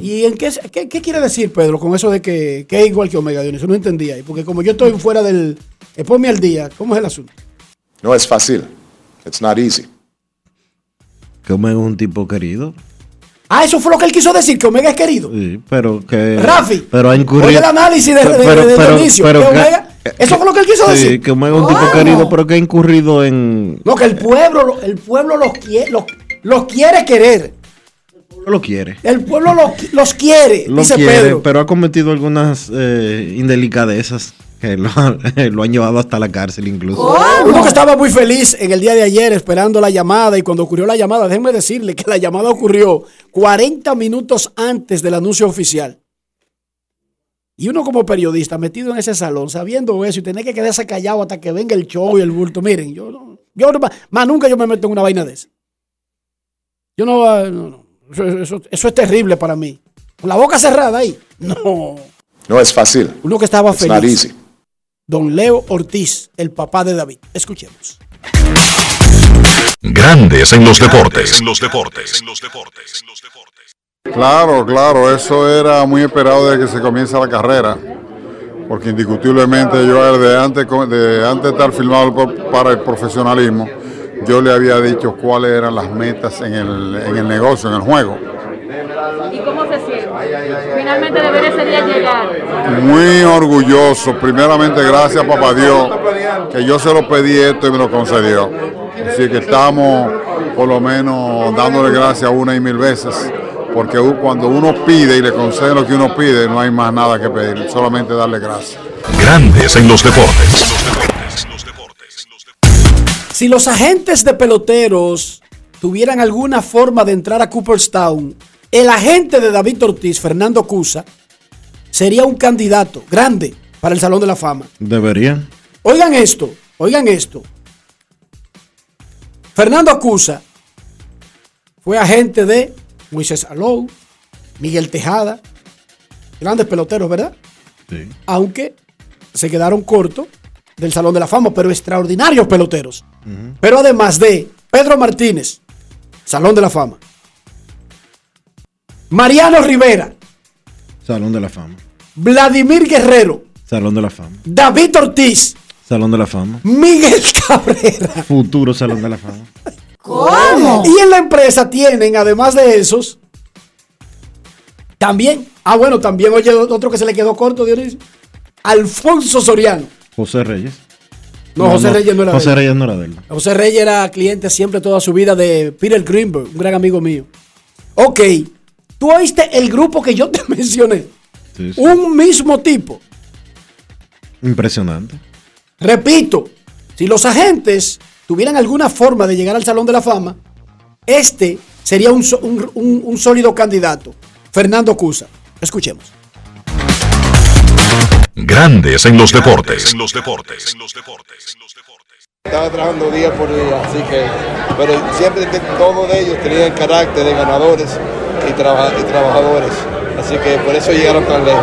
¿Y en qué, qué, qué quiere decir Pedro con eso de que, que es igual que Omega Dionisio? No entendía. Porque como yo estoy fuera del... eh, ponme al día. ¿Cómo es el asunto? No es fácil. It's not easy. Que Omega es un tipo querido. Ah, eso fue lo que él quiso decir, que Omega es querido. Sí, pero que. Rafi, Pero ha incurrido. oye el análisis de- de- de- de Dionisio, que Omega- eso fue lo que él quiso sí, decir. que Omega es un tipo querido, pero que ha incurrido en. No, que el pueblo, lo- el pueblo los quiere, los, los quiere querer. No lo quiere. El pueblo los, los quiere, Lo dice quiere, Pedro. pero ha cometido algunas eh, indelicadezas que lo, lo han llevado hasta la cárcel incluso. Uno que estaba muy feliz en el día de ayer esperando la llamada y cuando ocurrió la llamada, déjenme decirle que la llamada ocurrió 40 minutos antes del anuncio oficial. Y uno como periodista metido en ese salón, sabiendo eso y tener que quedarse callado hasta que venga el show y el bulto. Miren, yo yo más nunca yo me meto en una vaina de esa. Yo no, ah, no, no. Eso, eso- eso es terrible para mí. Con la boca cerrada ahí. No. No es fácil. Uno que estaba It's not feliz. easy. Don Leo Ortiz, el papá de David. Escuchemos. Grandes en los deportes. En los deportes. Claro, claro, eso era muy esperado desde que se comienza la carrera, porque indiscutiblemente yo desde antes, de antes de estar filmado para el profesionalismo, yo le había dicho cuáles eran las metas en el, en el negocio, en el juego. ¿Y cómo se siente? Finalmente de ver ese día llegar. Muy orgulloso, primeramente gracias a Papá Dios, que yo se lo pedí esto y me lo concedió. Así que estamos por lo menos dándole gracias una y mil veces, porque cuando uno pide y le concede lo que uno pide, no hay más nada que pedir, solamente darle gracias. Grandes en los deportes. Si los agentes de peloteros tuvieran alguna forma de entrar a Cooperstown, el agente de David Ortiz, Fernando Cusa, sería un candidato grande para el Salón de la Fama. Deberían. Oigan esto, oigan esto. Fernando Acusa fue agente de Moisés Alou, Miguel Tejada, grandes peloteros, ¿verdad? Sí. Aunque se quedaron cortos del Salón de la Fama, pero extraordinarios peloteros. Pero además de Pedro Martínez, Salón de la Fama. Mariano Rivera, Salón de la Fama. Vladimir Guerrero, Salón de la Fama. David Ortiz, Salón de la Fama. Miguel Cabrera. Futuro Salón de la Fama. ¿Cómo? Y en la empresa tienen, además de esos, también, ah, bueno, también, oye, otro que se le quedó corto, Dionisio, Alfonso Soriano. José Reyes. No, José Reyes no era de José él. Reyes no era de él. José Reyes era cliente siempre toda su vida de Peter Greenberg, un gran amigo mío. Ok, tú oíste el grupo que yo te mencioné. Sí, sí. Un mismo tipo. Impresionante. Repito, si los agentes tuvieran alguna forma de llegar al Salón de la Fama, este sería un, so- un- un- un sólido candidato. Fernando Cusa. Escuchemos. Grandes en los deportes. En los deportes. Estaba trabajando día por día, así que, pero siempre todos ellos tenían carácter de ganadores y, trabaja- y trabajadores, así que por eso llegaron tan lejos.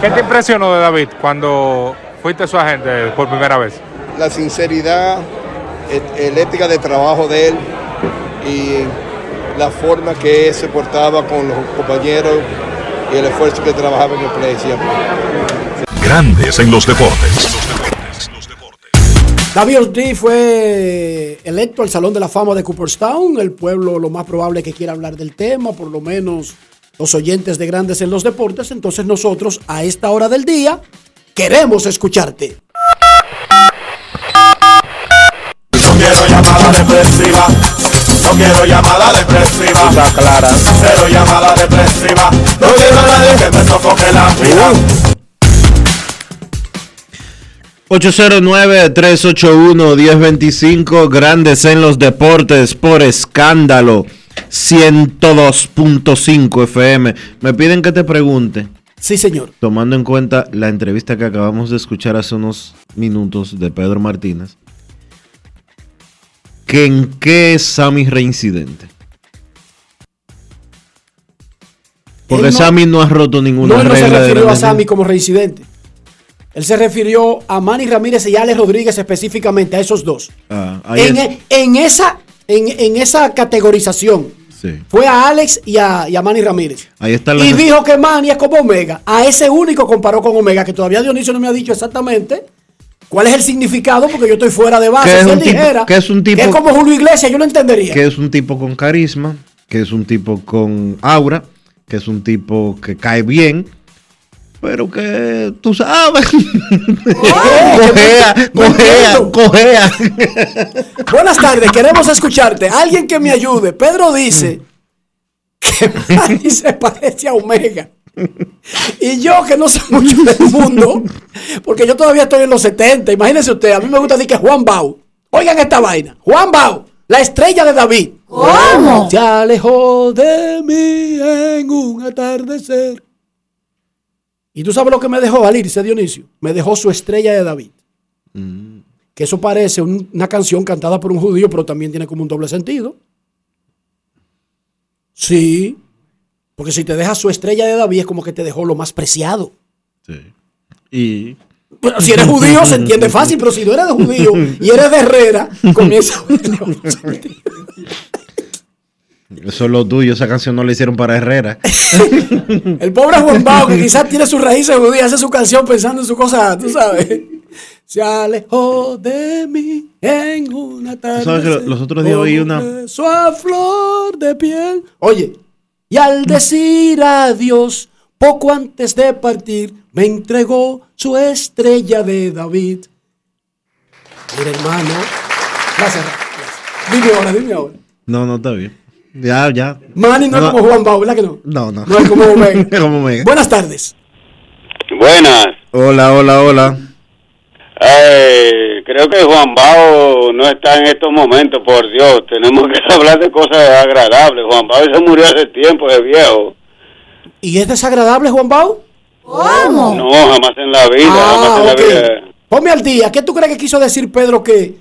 ¿Qué te impresionó de David cuando fuiste su agente por primera vez? La sinceridad, et- el ética de trabajo de él y la forma que él se portaba con los compañeros y el esfuerzo que trabajaba en el play siempre. Grandes en los deportes. David Ortiz fue electo al Salón de la Fama de Cooperstown. El pueblo lo más probable es que quiera hablar del tema, por lo menos los oyentes de Grandes en los Deportes. Entonces nosotros a esta hora del día queremos escucharte. llamada depresiva. No quiero llamada depresiva. clara. Cero llamada depresiva. No quiero a nadie que me sofoque la vida. 809-381-1025, grandes en los deportes por escándalo, 102.5 FM. Me piden que te pregunte, Sí, señor. tomando en cuenta la entrevista que acabamos de escuchar hace unos minutos de Pedro Martínez, que en qué es Sammy reincidente. Porque no- Sammy no ha roto ninguna No, él no se regla de refirió a Sammy como reincidente. Él se refirió a Manny Ramírez y Alex Rodríguez específicamente, a esos dos. Ah, En, es- en esa, en, en esa categorización sí. fue a Alex y a, y a Manny Ramírez. Ahí está la Y dijo que Manny es como Omega. A ese único comparó con Omega, que todavía Dionisio no me ha dicho exactamente cuál es el significado, porque yo estoy fuera de base. Es Si él un tipo- dijera que es un tipo- que es como Julio Iglesias, yo lo entendería. que es un tipo con carisma, que es un tipo con aura, que es un tipo que cae bien, pero que tú sabes. cojea, no cojea, entiendo. cojea. Buenas tardes, queremos escucharte. Alguien que me ayude. Pedro dice que Manny se parece a Omega. Y yo que no sé mucho del mundo, porque yo todavía estoy en los 70, imagínense usted, a mí me gusta decir que Juan Bau. Oigan esta vaina. Juan Bau, la estrella de David. ¿Cómo? Se alejó de mí en un atardecer. Y tú sabes lo que me dejó al irse Dionisio. Me dejó su estrella de David. Que eso parece un- una canción cantada por un judío, pero también tiene como un doble sentido. Sí. Porque si te deja su estrella de David es como que te dejó lo más preciado. Y Bueno, si eres judío se entiende fácil, pero si no eres de judío y eres de Herrera, comienza a eso es lo tuyo, esa canción no la hicieron para Herrera. El pobre Juan Bao, que quizás tiene sus raíces judías, hace su canción pensando en su cosa, tú sabes. Se alejó de mí en una tarde. ¿Sabes que lo- los otros días oí una- Su flor de piel. Oye, y al decir adiós, poco antes de partir, me entregó su estrella de David. Mira, hermano. Gracias. gracias. Dime ahora, dime ahora. No, no está bien. Ya, ya. Manny no, es como Juan Bao, ¿verdad que no? No, no. No es como Omega. Como Omega. Buenas tardes. Buenas. Hola, hola, hola. Eh, creo que Juan Bao no está en estos momentos, por Dios. Tenemos que hablar de cosas agradables. Juan Bao se murió hace tiempo, es viejo. ¿Y es desagradable, Juan Bao? ¿Cómo? No, jamás en la vida, jamás en la vida. Ponme al día. ¿Qué tú crees que quiso decir Pedro que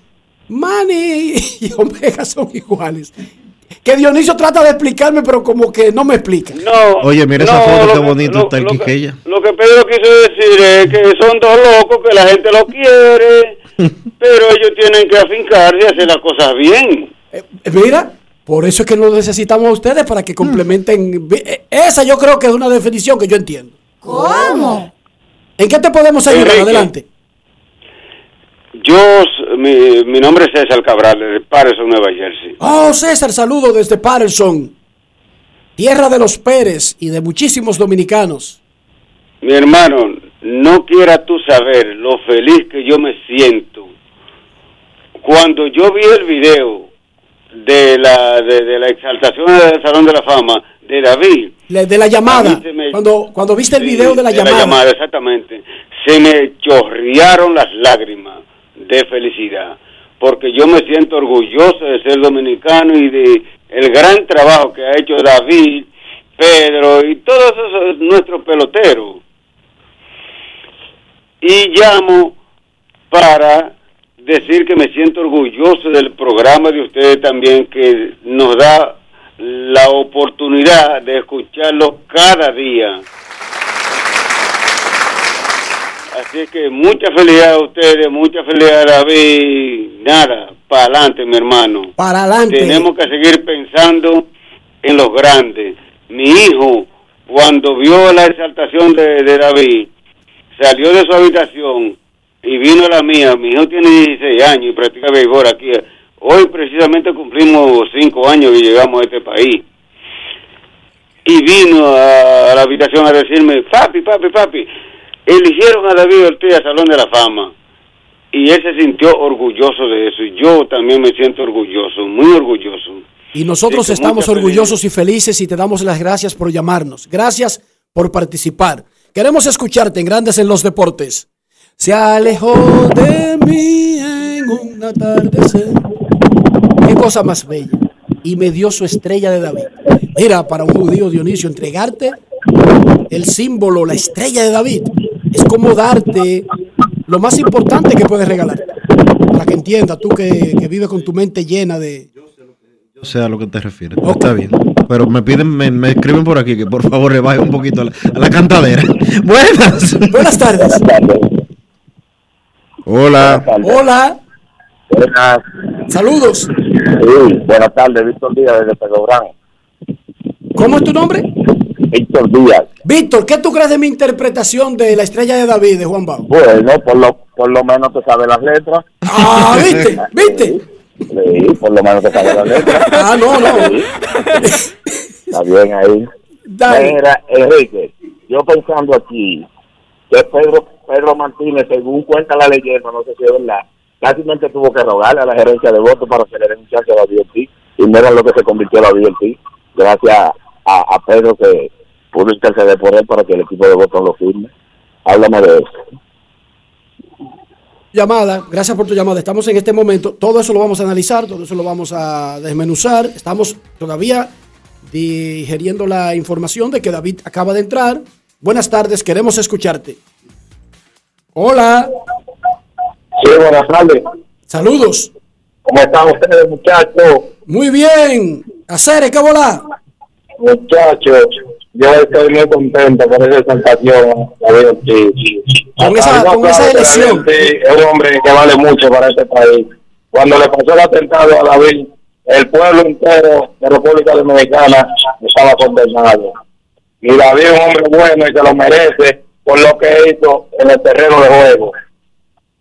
Manny y Omega son iguales? Que Dionisio trata de explicarme, pero como que no me explica. No. Oye, mira esa no, foto, qué que- bonito lo- está el Quiqueya. Lo que Pedro quiso decir es que son dos locos, que la gente lo quiere, pero ellos tienen que afincarse y hacer las cosas bien. Eh, Mira, por eso es que lo necesitamos a ustedes para que complementen. Eh, Esa yo creo que es una definición que yo entiendo. ¿Cómo? ¿En qué te podemos ayudar? Enrique. Adelante. Yo, mi, mi nombre es César Cabral, de Patterson, Nueva Jersey. Oh, César, saludo desde Patterson, tierra de los Pérez y de muchísimos dominicanos. Mi hermano, no quiera tú saber lo feliz que yo me siento cuando yo vi el video de la de, de la exaltación del Salón de la Fama de David. De la llamada. Me- Cuando, cuando viste el video de la de llamada. la llamada, exactamente. Se me chorrearon las lágrimas de felicidad, porque yo me siento orgulloso de ser dominicano y de el gran trabajo que ha hecho David, Pedro y todos esos nuestros peloteros. Y llamo para decir que me siento orgulloso del programa de ustedes también que nos da la oportunidad de escucharlo cada día. Así es que mucha felicidad a ustedes, mucha felicidad a David. Nada, para adelante, mi hermano. Para adelante. Tenemos que seguir pensando en los grandes. Mi hijo, cuando vio la exaltación de, de David, salió de su habitación y vino a la mía. Mi hijo tiene 16 años y practica béisbol aquí. Hoy precisamente cumplimos 5 años que llegamos a este país. Y vino a la habitación a decirme, papi, papi, papi, eligieron a David Ortiz al Salón de la Fama. y él se sintió orgulloso de eso. Y yo también me siento orgulloso, muy orgulloso. Y nosotros estamos orgullosos y felices y te damos las gracias por llamarnos. Gracias por participar. Queremos escucharte en Grandes en los Deportes. Se alejó de mí en un atardecer. Qué cosa más bella. Y me dio su estrella de David. Mira, para un judío, Dionisio, entregarte el símbolo, la estrella de David, es como darte lo más importante que puedes regalar. Para que entiendas, tú que, que vives con tu mente llena de, Yo sé a lo que te refieres. Está bien. Pero me piden, me, me escriben por aquí que por favor le baje un poquito a la, a la cantadera. Buenas. Buenas tardes. Hola. Hola. Buenas. Saludos. Sí, buenas tardes, Víctor Díaz desde Pedográn. ¿Cómo es tu nombre? Víctor Díaz. Víctor, ¿qué tú crees de mi interpretación de la estrella de David de Juan Bau? Bueno, por lo, por lo menos te sabe las letras. Ah, ¿viste? ¿Viste? Sí, por lo menos te sabe las letras. Ah, no, no. Sí. Está bien ahí. Dale. Mira, Enrique, yo pensando aquí que Pedro, Pedro Martínez, según cuenta la leyenda, no sé si es verdad, casi tuvo que rogarle a la gerencia de votos para que le den un chance a la VLT. Y mira lo que se convirtió la VLT, gracias a, a Pedro que pudo interceder por él para que el equipo de votos lo firme. Háblame de eso. Llamada, gracias por tu llamada. Estamos en este momento, todo eso lo vamos a analizar, todo eso lo vamos a desmenuzar. Estamos todavía digeriendo la información de que David acaba de entrar. Buenas tardes, queremos escucharte. Hola. Sí, buenas tardes. Saludos. ¿Cómo están ustedes, muchachos? Muy bien. Hacer, ¿qué volá? Muchachos, yo estoy muy contento por esa exaltación. David Ortiz. Con esa- con esa elección. Es un hombre que vale mucho para este país. Cuando le pasó el atentado a David, el pueblo entero de República Dominicana estaba condenado. Y David es un hombre bueno y se lo merece por lo que hizo en el terreno de juego.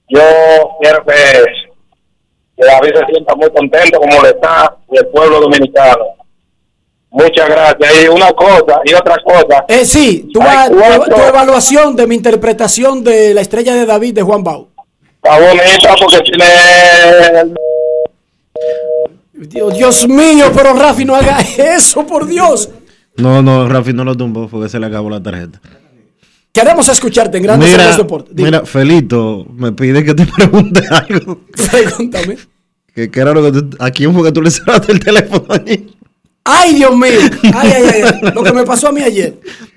Yo quiero que, que David se sienta muy contento como lo está y el pueblo dominicano. Muchas gracias. Y una cosa, y otra cosa. Eh, sí, tu, tu- cuatro- tu evaluación de mi interpretación de la estrella de David de Juan Bau. Está bonita porque tiene Dios, Dios mío, pero Rafi, no haga eso, por Dios. No, no, Rafi no lo tumbó porque se le acabó la tarjeta. Queremos escucharte en Grandes en Mira, los Deportes. Dime, mira, Felito me pide que te pregunte algo. Pregúntame. Que, que era lo que tú- ¿A quién fue que tú le cerraste el teléfono allí? Ay, Dios mío. Ay, ay, ay, ay. Lo que me pasó a mí ayer.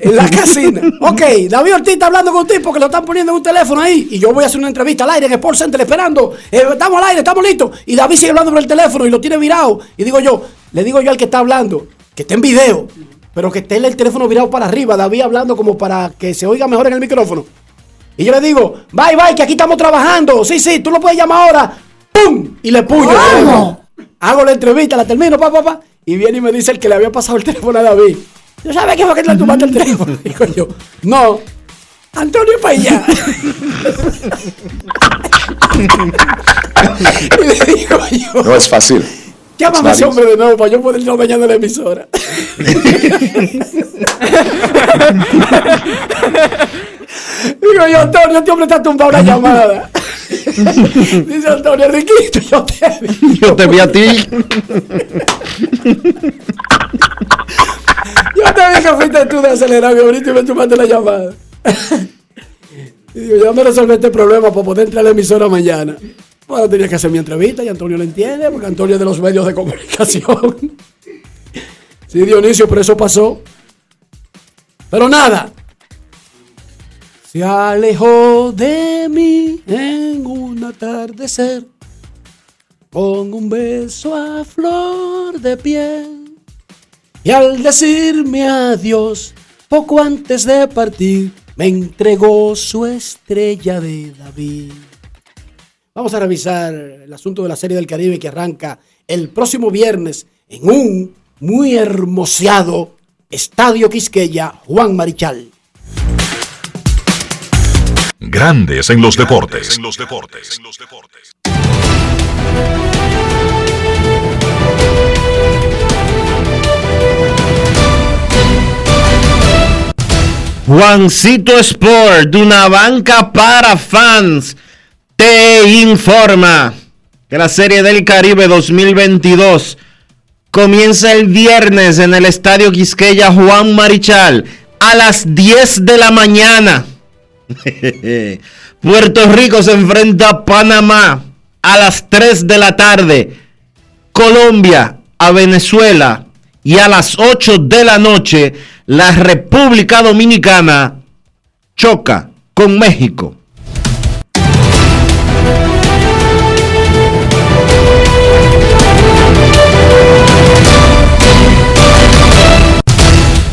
en la casina. Ok, David Ortiz está hablando con un tipo que lo están poniendo en un teléfono ahí. Y yo voy a hacer una entrevista al aire en Sport Center esperando. Eh, estamos al aire, estamos listos. Y David sigue hablando por el teléfono y lo tiene virado. Y digo yo, le digo yo al que está hablando, que esté en video, pero que esté el teléfono virado para arriba. David hablando como para que se oiga mejor en el micrófono. Y yo le digo, bye, bye, que aquí estamos trabajando. Sí, sí, tú lo puedes llamar ahora. ¡Pum! Y le puño. Hago la entrevista, la termino, pa, pa, pa. Y viene y me dice el que le había pasado el teléfono a David. ¿Tú sabes qué fue que le tumbaste el teléfono? Digo yo, no. Antonio Paella. y le digo yo, No es fácil. llámame a ese hombre de nuevo para yo poder ir dañando la emisora. Digo yo, Antonio, este hombre está tumbado una llamada. Dice Antonio, Riquito, yo te vi. Yo te vi a ti. Yo te vi que fuiste tú de acelerar, que ahorita y me tumbaste la llamada. Y digo, ya me resolví este problema para poder entrar a la emisora mañana. Bueno, tenía que hacer mi entrevista y Antonio lo entiende, porque Antonio es de los medios de comunicación. Sí, Dionisio, pero eso pasó. Pero nada. Se alejó de mí en un atardecer con un beso a flor de piel. Y al decirme adiós, poco antes de partir, me entregó su estrella de David. Vamos a revisar el asunto de la Serie del Caribe que arranca el próximo viernes en un muy hermoseado Estadio Quisqueya Juan Marichal. Grandes en los deportes. Juancito Sport, una banca para fans, te informa que la Serie del Caribe 2022 comienza el viernes en el Estadio Quisqueya Juan Marichal a las 10 de la mañana. Puerto Rico se enfrenta a Panamá a las 3 de la tarde. Colombia a Venezuela y a las 8 de la noche la República Dominicana choca con México.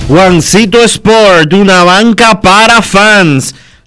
Juancito Sport, una banca para fans,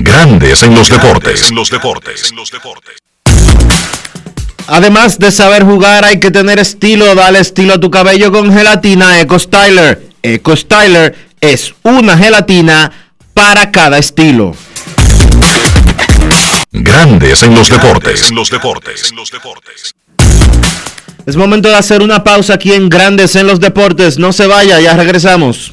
Grandes en los deportes. En los deportes. Además de saber jugar, hay que tener estilo. Dale estilo a tu cabello con gelatina Eco Styler. Eco Styler es una gelatina para cada estilo. Grandes en los deportes. En los deportes. Es momento de hacer una pausa aquí en Grandes en los deportes. No se vaya, ya regresamos.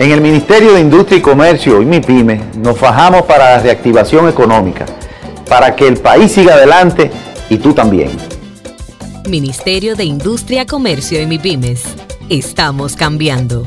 En el Ministerio de Industria y Comercio y MIPYME nos fajamos para la reactivación económica, para que el país siga adelante y tú también. Ministerio de Industria, Comercio y MIPYMES. Estamos cambiando.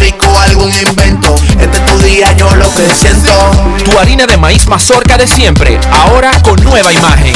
rico, algún invento. Este es tu día, yo lo que siento. Tu harina de maíz mazorca de siempre, ahora con nueva imagen.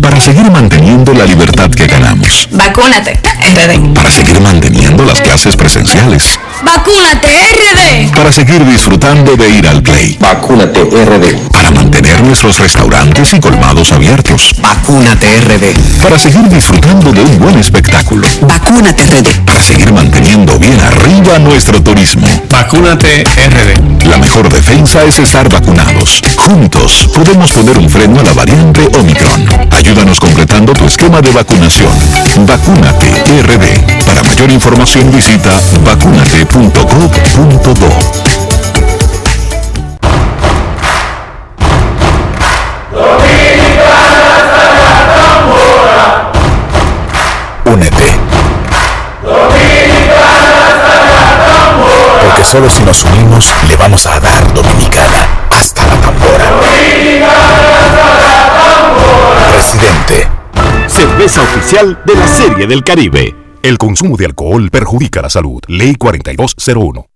Para seguir manteniendo la libertad que ganamos. Vacúnate, RD. Para seguir manteniendo las clases presenciales. Vacúnate, RD. Para seguir disfrutando de ir al play. Vacúnate RD. Para mantener nuestros restaurantes y colmados abiertos. Vacúnate RD. Para seguir disfrutando de un buen espectáculo. Vacúnate RD. Para seguir manteniendo bien arriba nuestro turismo. Vacúnate RD. La mejor defensa es estar vacunados. Juntos podemos poner un freno a la variante Omicron. Ayúdanos completando tu esquema de vacunación. Vacúnate RD. Para mayor información visita vacunate.gov.do. Porque solo si nos unimos le vamos a dar dominicana hasta la tambora. Presidente. Cerveza oficial de la Serie del Caribe. El consumo de alcohol perjudica la salud. Ley 4201.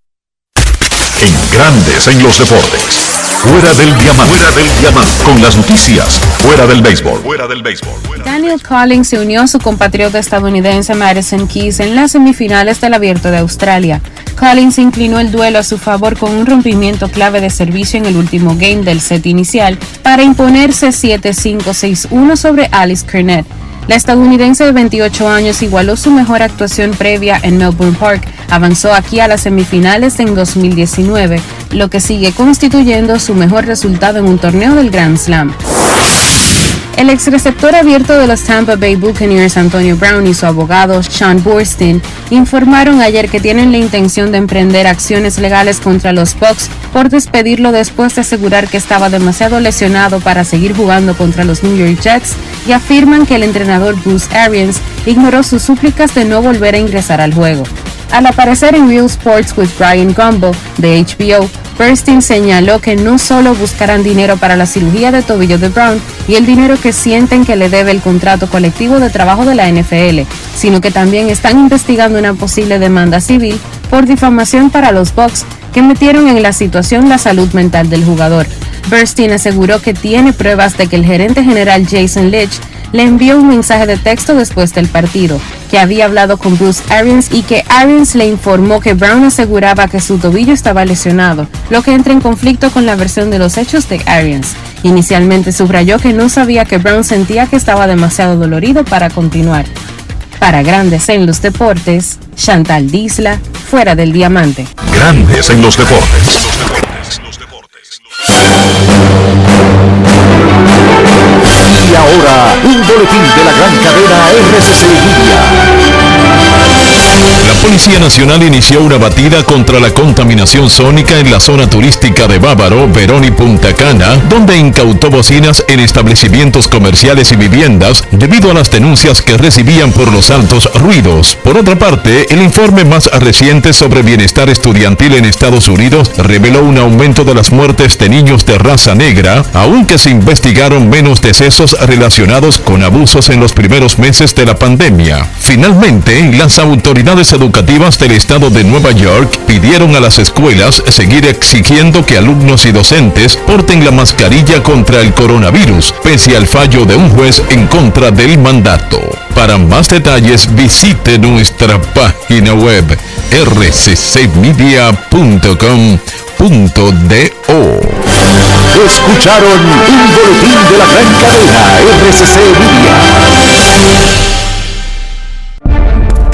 En Grandes en los Deportes. Fuera del diamante. Fuera del diamante. Con las noticias. Fuera del béisbol. Fuera del béisbol. Daniel Collins se unió a su compatriota estadounidense Madison Keys en las semifinales del Abierto de Australia. Collins inclinó el duelo a su favor con un rompimiento clave de servicio en el último game del set inicial para imponerse 7-5-6-1 sobre Alice Kernet. La estadounidense de 28 años igualó su mejor actuación previa en Melbourne Park, avanzó aquí a las semifinales en 2019, lo que sigue constituyendo su mejor resultado en un torneo del Grand Slam. El ex receptor abierto de los Tampa Bay Buccaneers, Antonio Brown, y su abogado, Sean Burstein, informaron ayer que tienen la intención de emprender acciones legales contra los Bucks por despedirlo después de asegurar que estaba demasiado lesionado para seguir jugando contra los New York Jets y afirman que el entrenador Bruce Arians ignoró sus súplicas de no volver a ingresar al juego. Al aparecer en Real Sports with Brian Gumbo de HBO, Bernstein señaló que no solo buscarán dinero para la cirugía de tobillo de Brown y el dinero que sienten que le debe el contrato colectivo de trabajo de la NFL, sino que también están investigando una posible demanda civil por difamación para los Bucks que metieron en la situación la salud mental del jugador. Bernstein aseguró que tiene pruebas de que el gerente general Jason Leach le envió un mensaje de texto después del partido, que había hablado con Bruce Arians y que Arians le informó que Brown aseguraba que su tobillo estaba lesionado, lo que entra en conflicto con la versión de los hechos de Arians. Inicialmente subrayó que no sabía que Brown sentía que estaba demasiado dolorido para continuar. Para Grandes en los Deportes, Chantal Disla, fuera del diamante. Grandes en los deportes. Y ahora, un boletín de la gran cadena RCC Media. La Policía Nacional inició una batida contra la contaminación sónica en la zona turística de Bávaro, Verón y Punta Cana, donde incautó bocinas en establecimientos comerciales y viviendas debido a las denuncias que recibían por los altos ruidos. Por otra parte, el informe más reciente sobre bienestar estudiantil en Estados Unidos reveló un aumento de las muertes de niños de raza negra, aunque se investigaron menos decesos relacionados con abusos en los primeros meses de la pandemia. Finalmente, las autoridades educativas del estado de Nueva York pidieron a las escuelas seguir exigiendo que alumnos y docentes porten la mascarilla contra el coronavirus, pese al fallo de un juez en contra del mandato. Para más detalles visite nuestra página web rccmedia.com.do. Escucharon un boletín de la gran cadena RCC Media.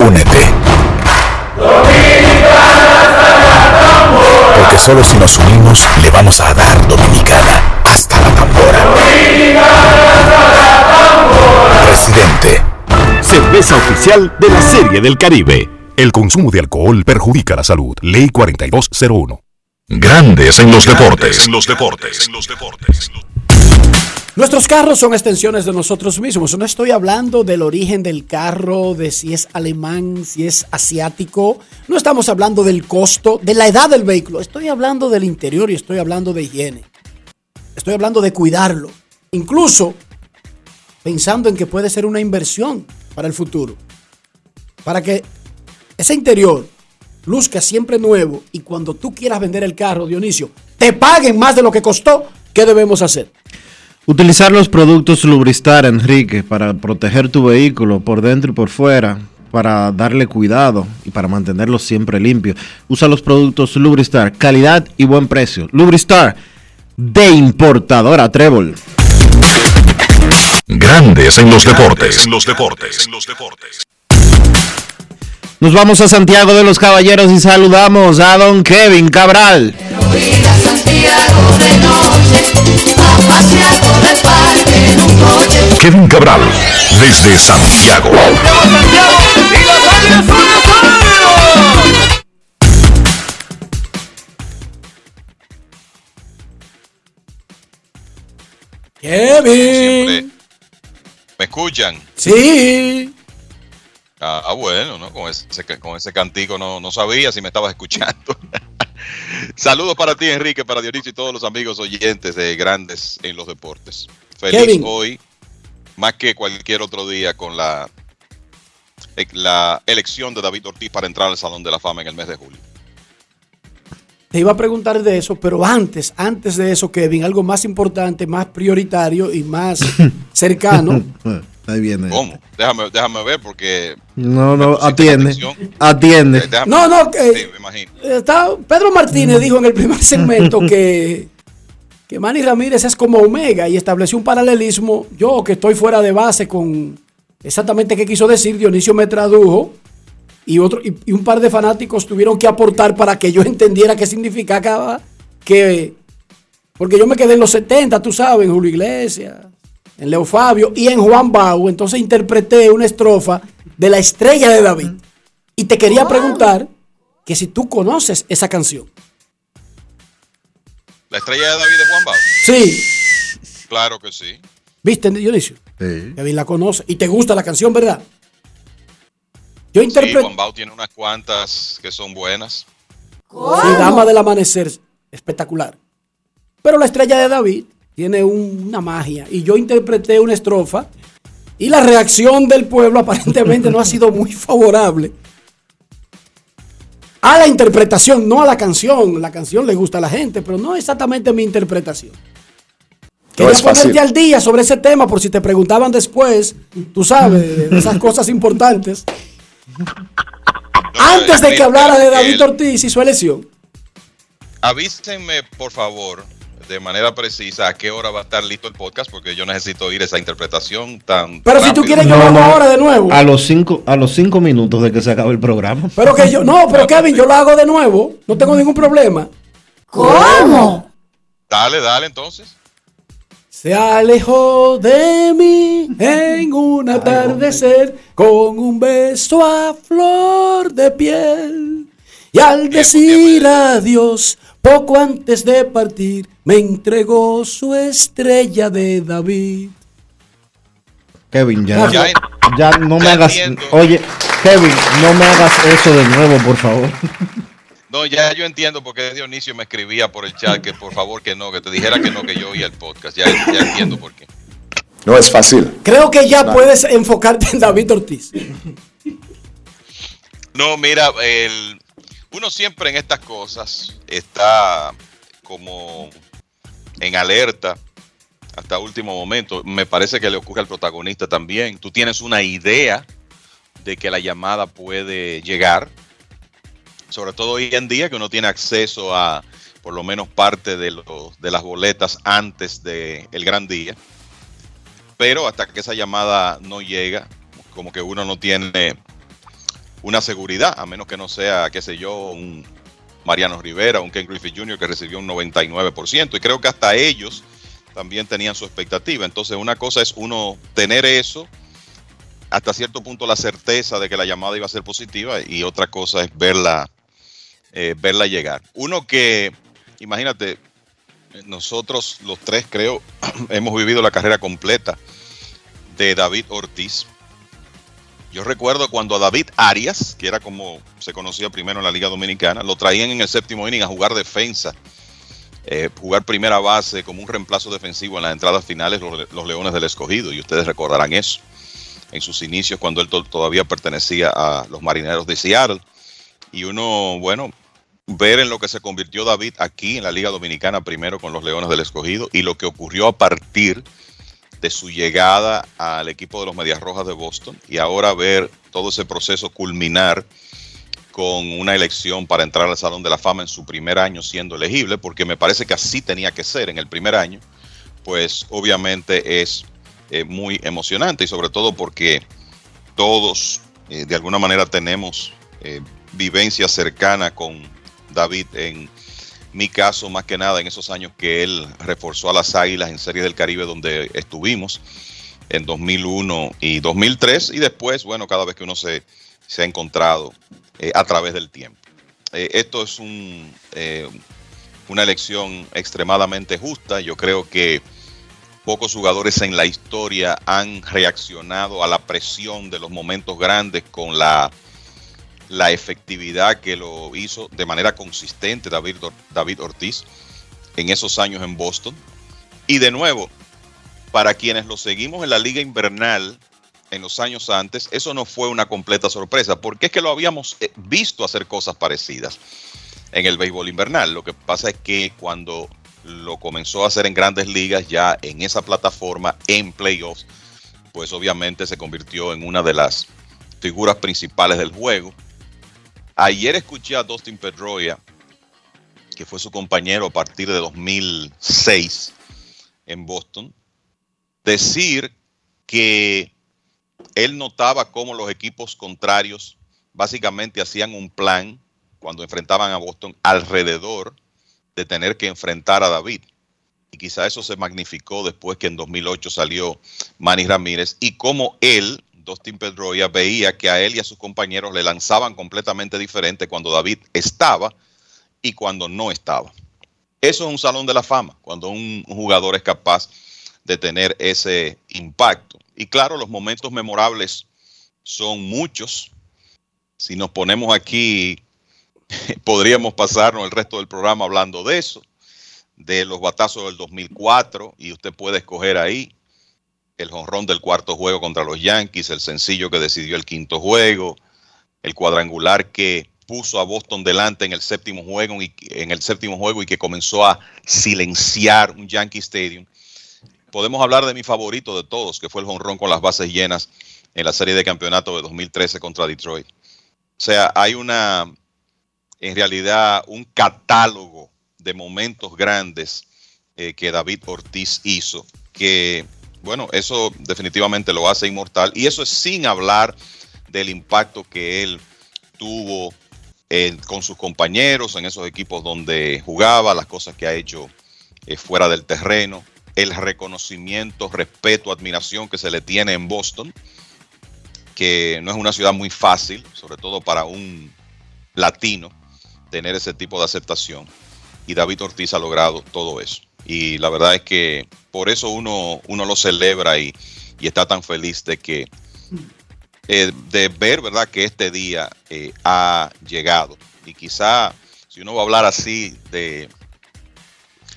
Únete. Porque solo si nos unimos le vamos a dar dominicana hasta la tambora. Presidente. Cerveza oficial de la Serie del Caribe. El consumo de alcohol perjudica la salud. Ley 4201. Grandes en los deportes. En los deportes. Nuestros carros son extensiones de nosotros mismos. No estoy hablando del origen del carro, de si es alemán, si es asiático. No estamos hablando del costo, de la edad del vehículo. Estoy hablando del interior y estoy hablando de higiene. Estoy hablando de cuidarlo. Incluso pensando en que puede ser una inversión para el futuro. Para que ese interior luzca siempre nuevo y cuando tú quieras vender el carro, Dionisio, te paguen más de lo que costó, ¿qué debemos hacer? Utilizar los productos Lubristar, Enrique, para proteger tu vehículo por dentro y por fuera, para darle cuidado y para mantenerlo siempre limpio. Usa los productos Lubristar, calidad y buen precio. Lubristar, de importadora Trébol. Grandes en los deportes. En los deportes. En los deportes. Nos vamos a Santiago de los Caballeros y saludamos a don Kevin Cabral. Kevin Cabral, desde Santiago. Kevin. ¿Me escuchan? Sí. Ah, ah, bueno, ¿no? Con ese, con ese cantico no, no sabía si me estabas escuchando. Saludos para ti, Enrique, para Dionisio y todos los amigos oyentes de Grandes en los Deportes. Feliz Kevin. hoy, más que cualquier otro día, con la, la elección de David Ortiz para entrar al Salón de la Fama en el mes de julio. Te iba a preguntar de eso, pero antes, antes de eso, Kevin, algo más importante, más prioritario y más cercano. Ahí viene. ¿Cómo? Déjame, déjame ver porque... No, no, atiende. Atiende. Déjame- No, no, Sí, me imagino. Está- Pedro Martínez dijo en el primer segmento que, que Manny Ramírez es como Omega y estableció un paralelismo. Yo que estoy fuera de base con exactamente qué quiso decir, Dionisio me tradujo y, otro, y, y un par de fanáticos tuvieron que aportar para que yo entendiera qué significaba que... Porque yo me quedé en los 70, tú sabes, Julio Iglesias, en Leo Fabio y en Juan Bau. Entonces interpreté una estrofa de la estrella de David. Y te quería preguntar que si tú conoces esa canción. ¿La estrella de David de Juan Bau? Sí. Claro que sí. ¿Viste, Dionisio? Kevin la conoce. Y te gusta la canción, ¿verdad? Yo Sí, interpreté. Juan Bau tiene unas cuantas que son buenas. Sí, Dama del Amanecer, espectacular. Pero la estrella de David tiene un- una magia. Y yo interpreté una estrofa. Y la reacción del pueblo aparentemente no ha sido muy favorable a la interpretación, no a la canción. La canción le gusta a la gente, pero no exactamente mi interpretación. Quería fácil. ponerte al día sobre ese tema por si te preguntaban después, tú sabes, de- esas cosas importantes. Antes de que hablara de David Ortiz y su elección. Avísenme, por favor, de manera precisa a qué hora va a estar listo el podcast, porque yo necesito oír esa interpretación tan. Pero si tú quieres, yo lo hago ahora de nuevo. A los cinco, a los cinco minutos de que se acabe el programa. Pero que yo, no, pero Kevin, yo lo hago de nuevo. No tengo ningún problema. ¿Cómo? Dale, dale, entonces. Se alejó de mí en un atardecer con un beso a flor de piel. Y al decir adiós, poco antes de partir, me entregó su estrella de David. Kevin, ya, Ya- ya no me hagas. entiendo. Oye, Kevin, no me hagas eso de nuevo, por favor. No, ya yo entiendo por qué Dionisio me escribía por el chat que por favor que no, que te dijera que no, que yo oía el podcast. Ya, ya entiendo por qué. No es fácil. Creo que ya puedes enfocarte en David Ortiz. No, mira, el, uno siempre en estas cosas está como en alerta hasta último momento. Me parece que le ocurre al protagonista también. Tú tienes una idea de que la llamada puede llegar, sobre todo hoy en día que uno tiene acceso a por lo menos parte de, de las boletas antes del el gran día. Pero hasta que esa llamada no llega, como que uno no tiene una seguridad, a menos que no sea, qué sé yo, un Mariano Rivera, un Ken Griffith Jr. que recibió un 99%. Y creo que hasta ellos también tenían su expectativa. Entonces, una cosa es uno tener eso, hasta cierto punto la certeza de que la llamada iba a ser positiva, y otra cosa es verla, eh, verla llegar. Uno que, imagínate, nosotros los tres creo hemos vivido la carrera completa de David Ortiz. Yo recuerdo cuando a David Arias, que era como se conocía primero en la Liga Dominicana, lo traían en el séptimo inning a jugar defensa, eh, jugar primera base como un reemplazo defensivo en las entradas finales los, Leones del Escogido, y ustedes recordarán eso, en sus inicios cuando él to todavía pertenecía a los Marineros de Seattle. Y uno, bueno, ver en lo que se convirtió David aquí en la Liga Dominicana primero con los Leones del Escogido y lo que ocurrió a partir de su llegada al equipo de los Medias Rojas de Boston y ahora ver todo ese proceso culminar con una elección para entrar al Salón de la Fama en su primer año siendo elegible, porque me parece que así tenía que ser en el primer año, pues obviamente es eh, muy emocionante y sobre todo porque todos eh, de alguna manera tenemos eh, vivencia cercana con David en mi caso, más que nada en esos años que él reforzó a las Águilas en Series del Caribe donde estuvimos en 2001 y 2003 y después, bueno, cada vez que uno se, se ha encontrado eh, a través del tiempo. Eh, esto es un, eh, una elección extremadamente justa. Yo creo que pocos jugadores en la historia han reaccionado a la presión de los momentos grandes con la la efectividad que lo hizo de manera consistente David, David Ortiz en esos años en Boston. Y de nuevo, para quienes lo seguimos en la liga invernal en los años antes, eso no fue una completa sorpresa, porque es que lo habíamos eh, visto hacer cosas parecidas en el béisbol invernal. Lo que pasa es que cuando lo comenzó a hacer en grandes ligas, ya en esa plataforma, en playoffs, pues obviamente se convirtió en una de las figuras principales del juego. Ayer escuché a Dustin Pedroia, que fue su compañero a partir de 2006 en Boston, decir que él notaba cómo los equipos contrarios básicamente hacían un plan cuando enfrentaban a Boston alrededor de tener que enfrentar a David. Y quizá eso se magnificó después que en 2008 salió Manny Ramírez y cómo él Dustin Pedroia veía que a él y a sus compañeros le lanzaban completamente diferente cuando David estaba y cuando no estaba. Eso es un salón de la fama, cuando un jugador es capaz de tener ese impacto. Y claro, los momentos memorables son muchos. Si nos ponemos aquí, podríamos pasarnos el resto del programa hablando de eso, de los batazos del 2004, y usted puede escoger ahí el jonrón del cuarto juego contra los Yankees, el sencillo que decidió el quinto juego, el cuadrangular que puso a Boston delante en el séptimo juego y, en el séptimo juego y que comenzó a silenciar un Yankee Stadium. Podemos hablar de mi favorito de todos, que fue el jonrón con las bases llenas en la serie de campeonato de 2013 contra Detroit. O sea, hay una, en realidad, un catálogo de momentos grandes eh, que David Ortiz hizo, que bueno, eso definitivamente lo hace inmortal. Y eso es sin hablar del impacto que él tuvo eh, con sus compañeros en esos equipos donde jugaba, las cosas que ha hecho eh, fuera del terreno, el reconocimiento, respeto, admiración que se le tiene en Boston, que no es una ciudad muy fácil, sobre todo para un latino, tener ese tipo de aceptación. Y David Ortiz ha logrado todo eso. Y la verdad es que por eso uno, uno lo celebra y, y está tan feliz de que eh, de ver, ¿verdad?, que este día eh, ha llegado. Y quizá, si uno va a hablar así de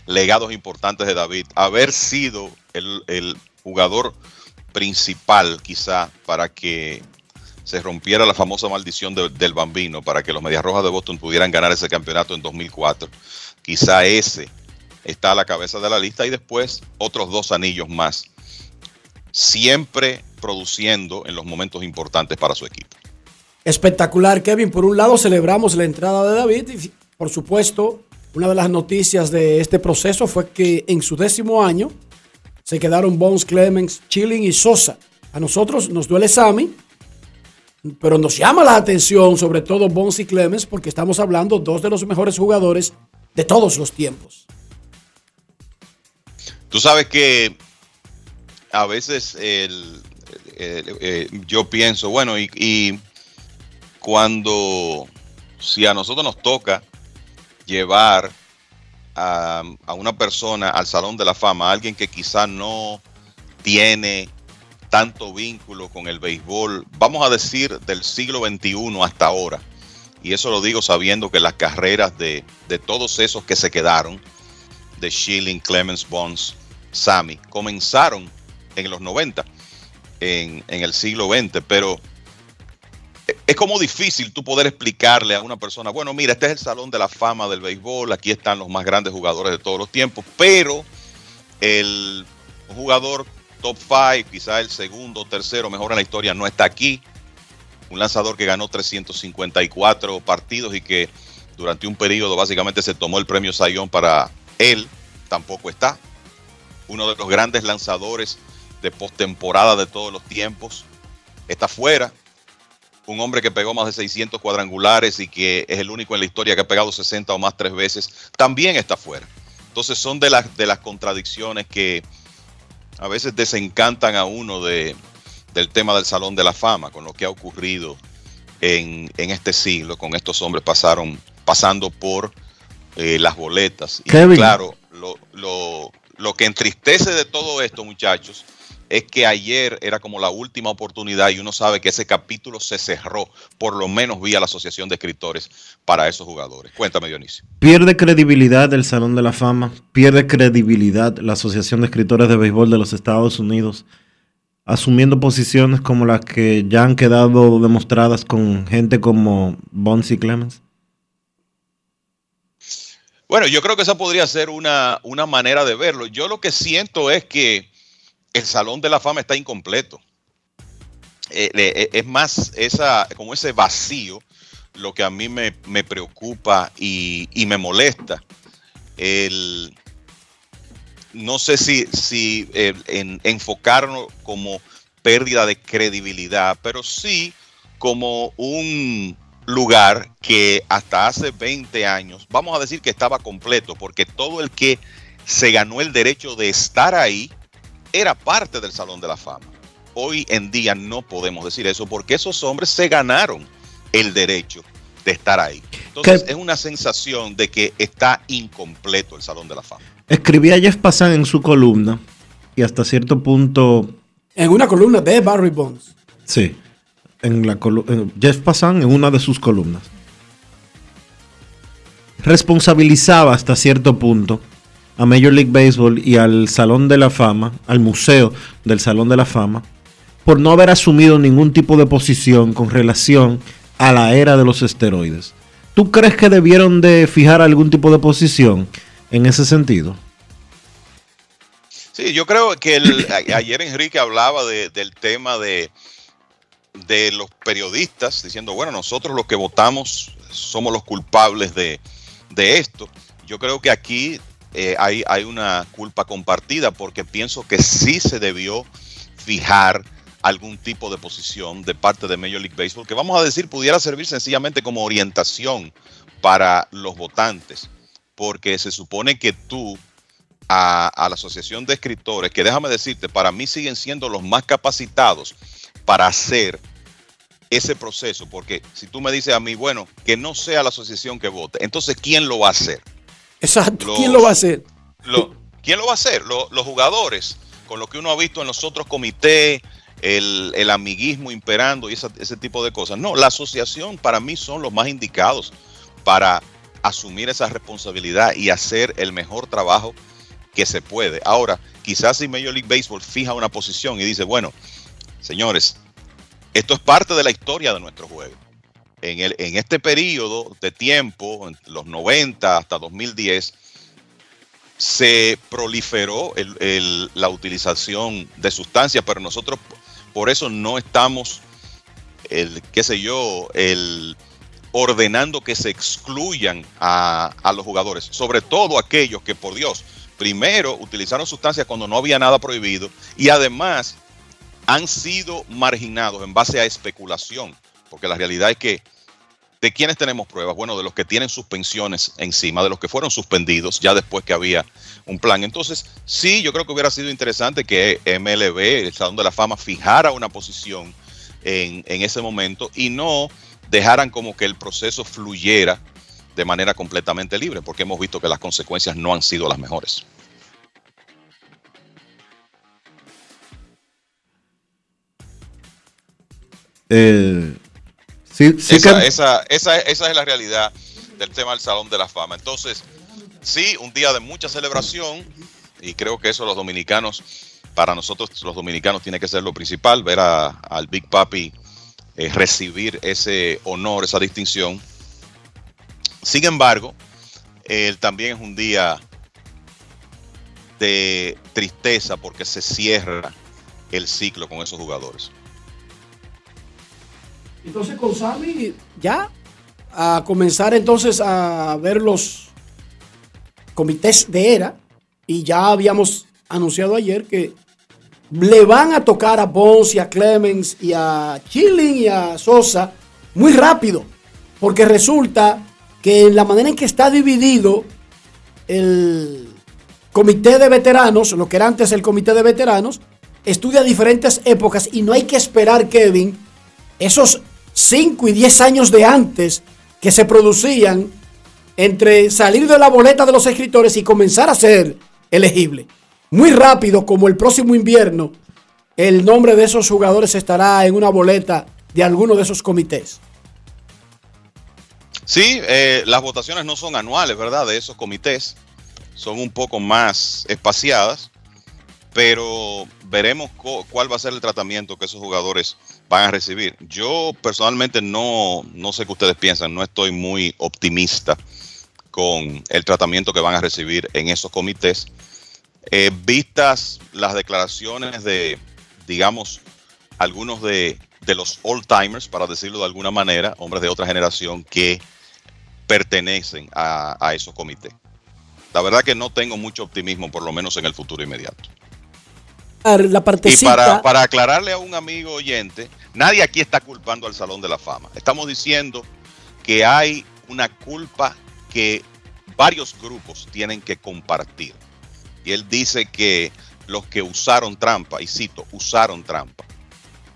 legados importantes de David, haber sido el, el jugador principal, quizá, para que se rompiera la famosa maldición de, del bambino, para que los Medias Rojas de Boston pudieran ganar ese campeonato en 2004. Quizá ese está a la cabeza de la lista y después otros dos anillos más siempre produciendo en los momentos importantes para su equipo. Espectacular, Kevin. Por un lado, celebramos la entrada de David y, por supuesto, una de las noticias de este proceso fue que en su décimo año se quedaron Bones, Clemens, Chilling y Sosa. A nosotros nos duele Sammy, pero nos llama la atención sobre todo Bones y Clemens porque estamos hablando dos de los mejores jugadores de todos los tiempos. Tú sabes que a veces eh, yo pienso, bueno, y, y cuando, si a nosotros nos toca llevar a, a una persona al Salón de la Fama, alguien que quizá no tiene tanto vínculo con el béisbol, vamos a decir del siglo XXI hasta ahora, y eso lo digo sabiendo que las carreras de, de todos esos que se quedaron, de Schilling, Clemens, Bonds, Sammy, comenzaron en los 90, en, el siglo XX, pero es como difícil tú poder explicarle a una persona, bueno, mira, este es el salón de la fama del béisbol, aquí están los más grandes jugadores de todos los tiempos, pero el jugador top 5, quizá el segundo tercero mejor en la historia, no está aquí. Un lanzador que ganó 354 partidos y que durante un periodo básicamente se tomó el premio Sayón para él, tampoco está. Uno de los grandes lanzadores de postemporada de todos los tiempos está fuera un hombre que pegó más de 600 cuadrangulares y que es el único en la historia que ha pegado 60 o más tres veces, también está fuera. Entonces son de las, de las contradicciones que a veces desencantan a uno de, del tema del Salón de la Fama, con lo que ha ocurrido en, en este siglo, con estos hombres pasaron, pasando por eh, las boletas. Y Kevin. claro, lo, lo, lo que entristece de todo esto, muchachos, es que ayer era como la última oportunidad y uno sabe que ese capítulo se cerró, por lo menos vía la Asociación de Escritores para esos jugadores. Cuéntame, Dionisio. Pierde credibilidad el Salón de la Fama, pierde credibilidad la Asociación de Escritores de Béisbol de los Estados Unidos, asumiendo posiciones como las que ya han quedado demostradas con gente como Bonzi Clemens. Bueno, yo creo que esa podría ser una, una manera de verlo. Yo lo que siento es que el Salón de la Fama está incompleto. Eh, eh, es más esa, como ese vacío lo que a mí me, me preocupa y, y me molesta. El, no sé si, si en, enfocarlo como pérdida de credibilidad, pero sí como un lugar que hasta hace 20 años, vamos a decir que estaba completo, porque todo el que se ganó el derecho de estar ahí era parte del Salón de la Fama. Hoy en día no podemos decir eso porque esos hombres se ganaron el derecho de estar ahí. Entonces es una sensación de que está incompleto el Salón de la Fama. Escribía Jeff Passan en su columna y hasta cierto punto, En una columna de Barry Bonds. sí, en la Jeff Passan en una de sus columnas, responsabilizaba hasta cierto punto a Major League Baseball y al Salón de la Fama, al Museo del Salón de la Fama, por no haber asumido ningún tipo de posición con relación a la era de los esteroides. ¿Tú crees que debieron de fijar algún tipo de posición en ese sentido? Sí, yo creo que ayer Enrique hablaba de- del tema de, de los periodistas, diciendo, bueno, nosotros los que votamos somos los culpables de, de esto. Yo creo que aquí eh, hay, hay una culpa compartida porque pienso que sí se debió fijar algún tipo de posición de parte de Major League Baseball que vamos a decir pudiera servir sencillamente como orientación para los votantes, porque se supone que tú a, a la Asociación de Escritores, que déjame decirte, para mí siguen siendo los más capacitados para hacer ese proceso, porque si tú me dices a mí, bueno, que no sea la asociación que vote, entonces ¿quién lo va a hacer? Exacto. Los- ¿Quién lo va a hacer? Lo- ¿Quién lo va a hacer? Lo- los jugadores, con lo que uno ha visto en los otros comités, el, el amiguismo imperando y esa- ese tipo de cosas. No, la asociación para mí son los más indicados para asumir esa responsabilidad y hacer el mejor trabajo que se puede. Ahora, quizás si Major League Baseball fija una posición y dice, bueno, señores, esto es parte de la historia de nuestro juego. En, el, en este periodo de tiempo, en los 90 hasta 2010, se proliferó la utilización de sustancias, pero nosotros por eso no estamos, qué sé yo, ordenando que se excluyan a los jugadores, sobre todo aquellos que, por Dios, primero utilizaron sustancias cuando no había nada prohibido y además han sido marginados en base a especulación, porque la realidad es que ¿De quiénes tenemos pruebas? Bueno, de los que tienen suspensiones encima, de los que fueron suspendidos ya después que había un plan. Entonces, sí, yo creo que hubiera sido interesante que MLB, el Salón de la Fama, fijara una posición en ese momento y no dejaran como que el proceso fluyera de manera completamente libre, porque hemos visto que las consecuencias no han sido las mejores. Eh, sí, sí esa, que- esa, esa, esa es la realidad del tema del Salón de la Fama. Entonces, sí, un día de mucha celebración y creo que eso los dominicanos, para nosotros los dominicanos tiene que ser lo principal, ver a- al Big Papi eh, recibir ese honor, esa distinción. Sin embargo, eh, también es un día de tristeza porque se cierra el ciclo con esos jugadores. Entonces con Sammy ya a comenzar entonces a ver los comités de era y ya habíamos anunciado ayer que le van a tocar a Bones y a Clemens y a Chilling y a Sosa muy rápido porque resulta que en la manera en que está dividido el comité de veteranos, lo que era antes el comité de veteranos, estudia diferentes épocas y no hay que esperar, Kevin, esos 5 y 10 años de antes que se producían entre salir de la boleta de los escritores y comenzar a ser elegible. Muy rápido, como el próximo invierno, el nombre de esos jugadores estará en una boleta de alguno de esos comités. Sí, eh, las votaciones no son anuales, ¿verdad? De esos comités. Son un poco más espaciadas, pero veremos cuál va a ser el tratamiento que esos jugadores van a recibir. Yo personalmente no, no sé qué ustedes piensan, no estoy muy optimista con el tratamiento que van a recibir en esos comités. Eh, vistas las declaraciones de, digamos, algunos de, de los old timers, para decirlo de alguna manera, hombres de otra generación que pertenecen a, a esos comités. La verdad que no tengo mucho optimismo, por lo menos en el futuro inmediato. La Y para, para aclararle a un amigo oyente, nadie aquí está culpando al Salón de la Fama. Estamos diciendo que hay una culpa que varios grupos tienen que compartir. Y él dice que los que usaron trampa, y cito, usaron trampa.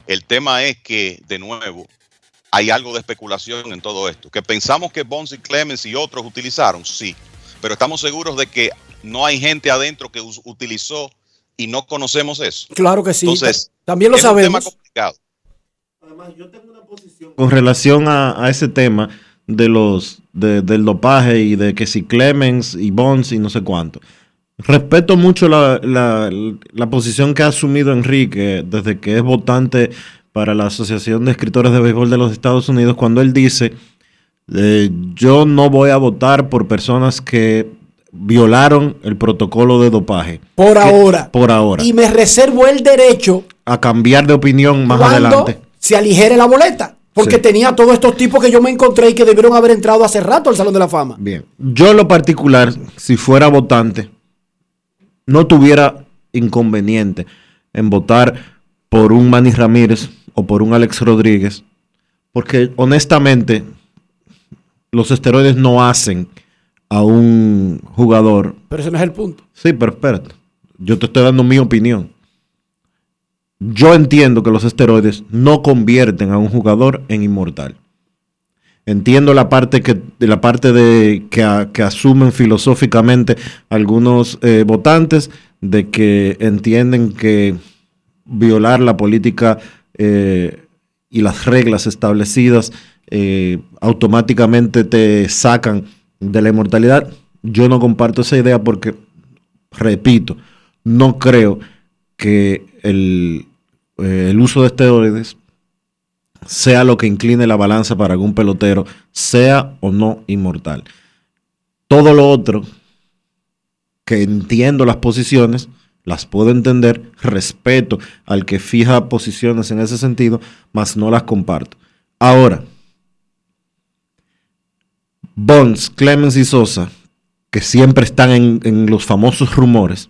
El tema es que, de nuevo, hay algo de especulación en todo esto. Que pensamos que Bones y Clemens y otros utilizaron, sí. Pero estamos seguros de que no hay gente adentro que utilizó y no conocemos eso. Claro que sí. Entonces, También lo es un tema sabemos. complicado. con relación a, a ese tema de los de- del dopaje y de que si Clemens y Bonds y no sé cuánto. Respeto mucho la, la- la posición que ha asumido Enrique desde que es votante para la Asociación de Escritores de Béisbol de los Estados Unidos cuando él dice eh, yo no voy a votar por personas que violaron el protocolo de dopaje. Por Que- ahora. Por ahora. Y me reservo el derecho a cambiar de opinión más cuando adelante. se aligere la boleta. Porque Sí. tenía todos estos tipos que yo me encontré y que debieron haber entrado hace rato al Salón de la Fama. Bien. Yo en lo particular, si fuera votante, no tuviera inconveniente en votar por un Manny Ramírez o por un Alex Rodríguez, porque honestamente los esteroides no hacen a un jugador. Pero ese no es el punto. Sí, pero espérate. Yo te estoy dando mi opinión. Yo entiendo que los esteroides no convierten a un jugador en inmortal. Entiendo la parte que la parte de que, a- que asumen filosóficamente algunos eh, votantes de que entienden que violar la política eh, y las reglas establecidas eh, automáticamente te sacan de la inmortalidad. Yo no comparto esa idea porque, repito, no creo que el, eh, el uso de esteroides sea lo que incline la balanza para algún pelotero, sea o no inmortal. Todo lo otro que entiendo las posiciones, las puedo entender, respeto al que fija posiciones en ese sentido, mas no las comparto. Ahora, Bonds, Clemens y Sosa, que siempre están en, en los famosos rumores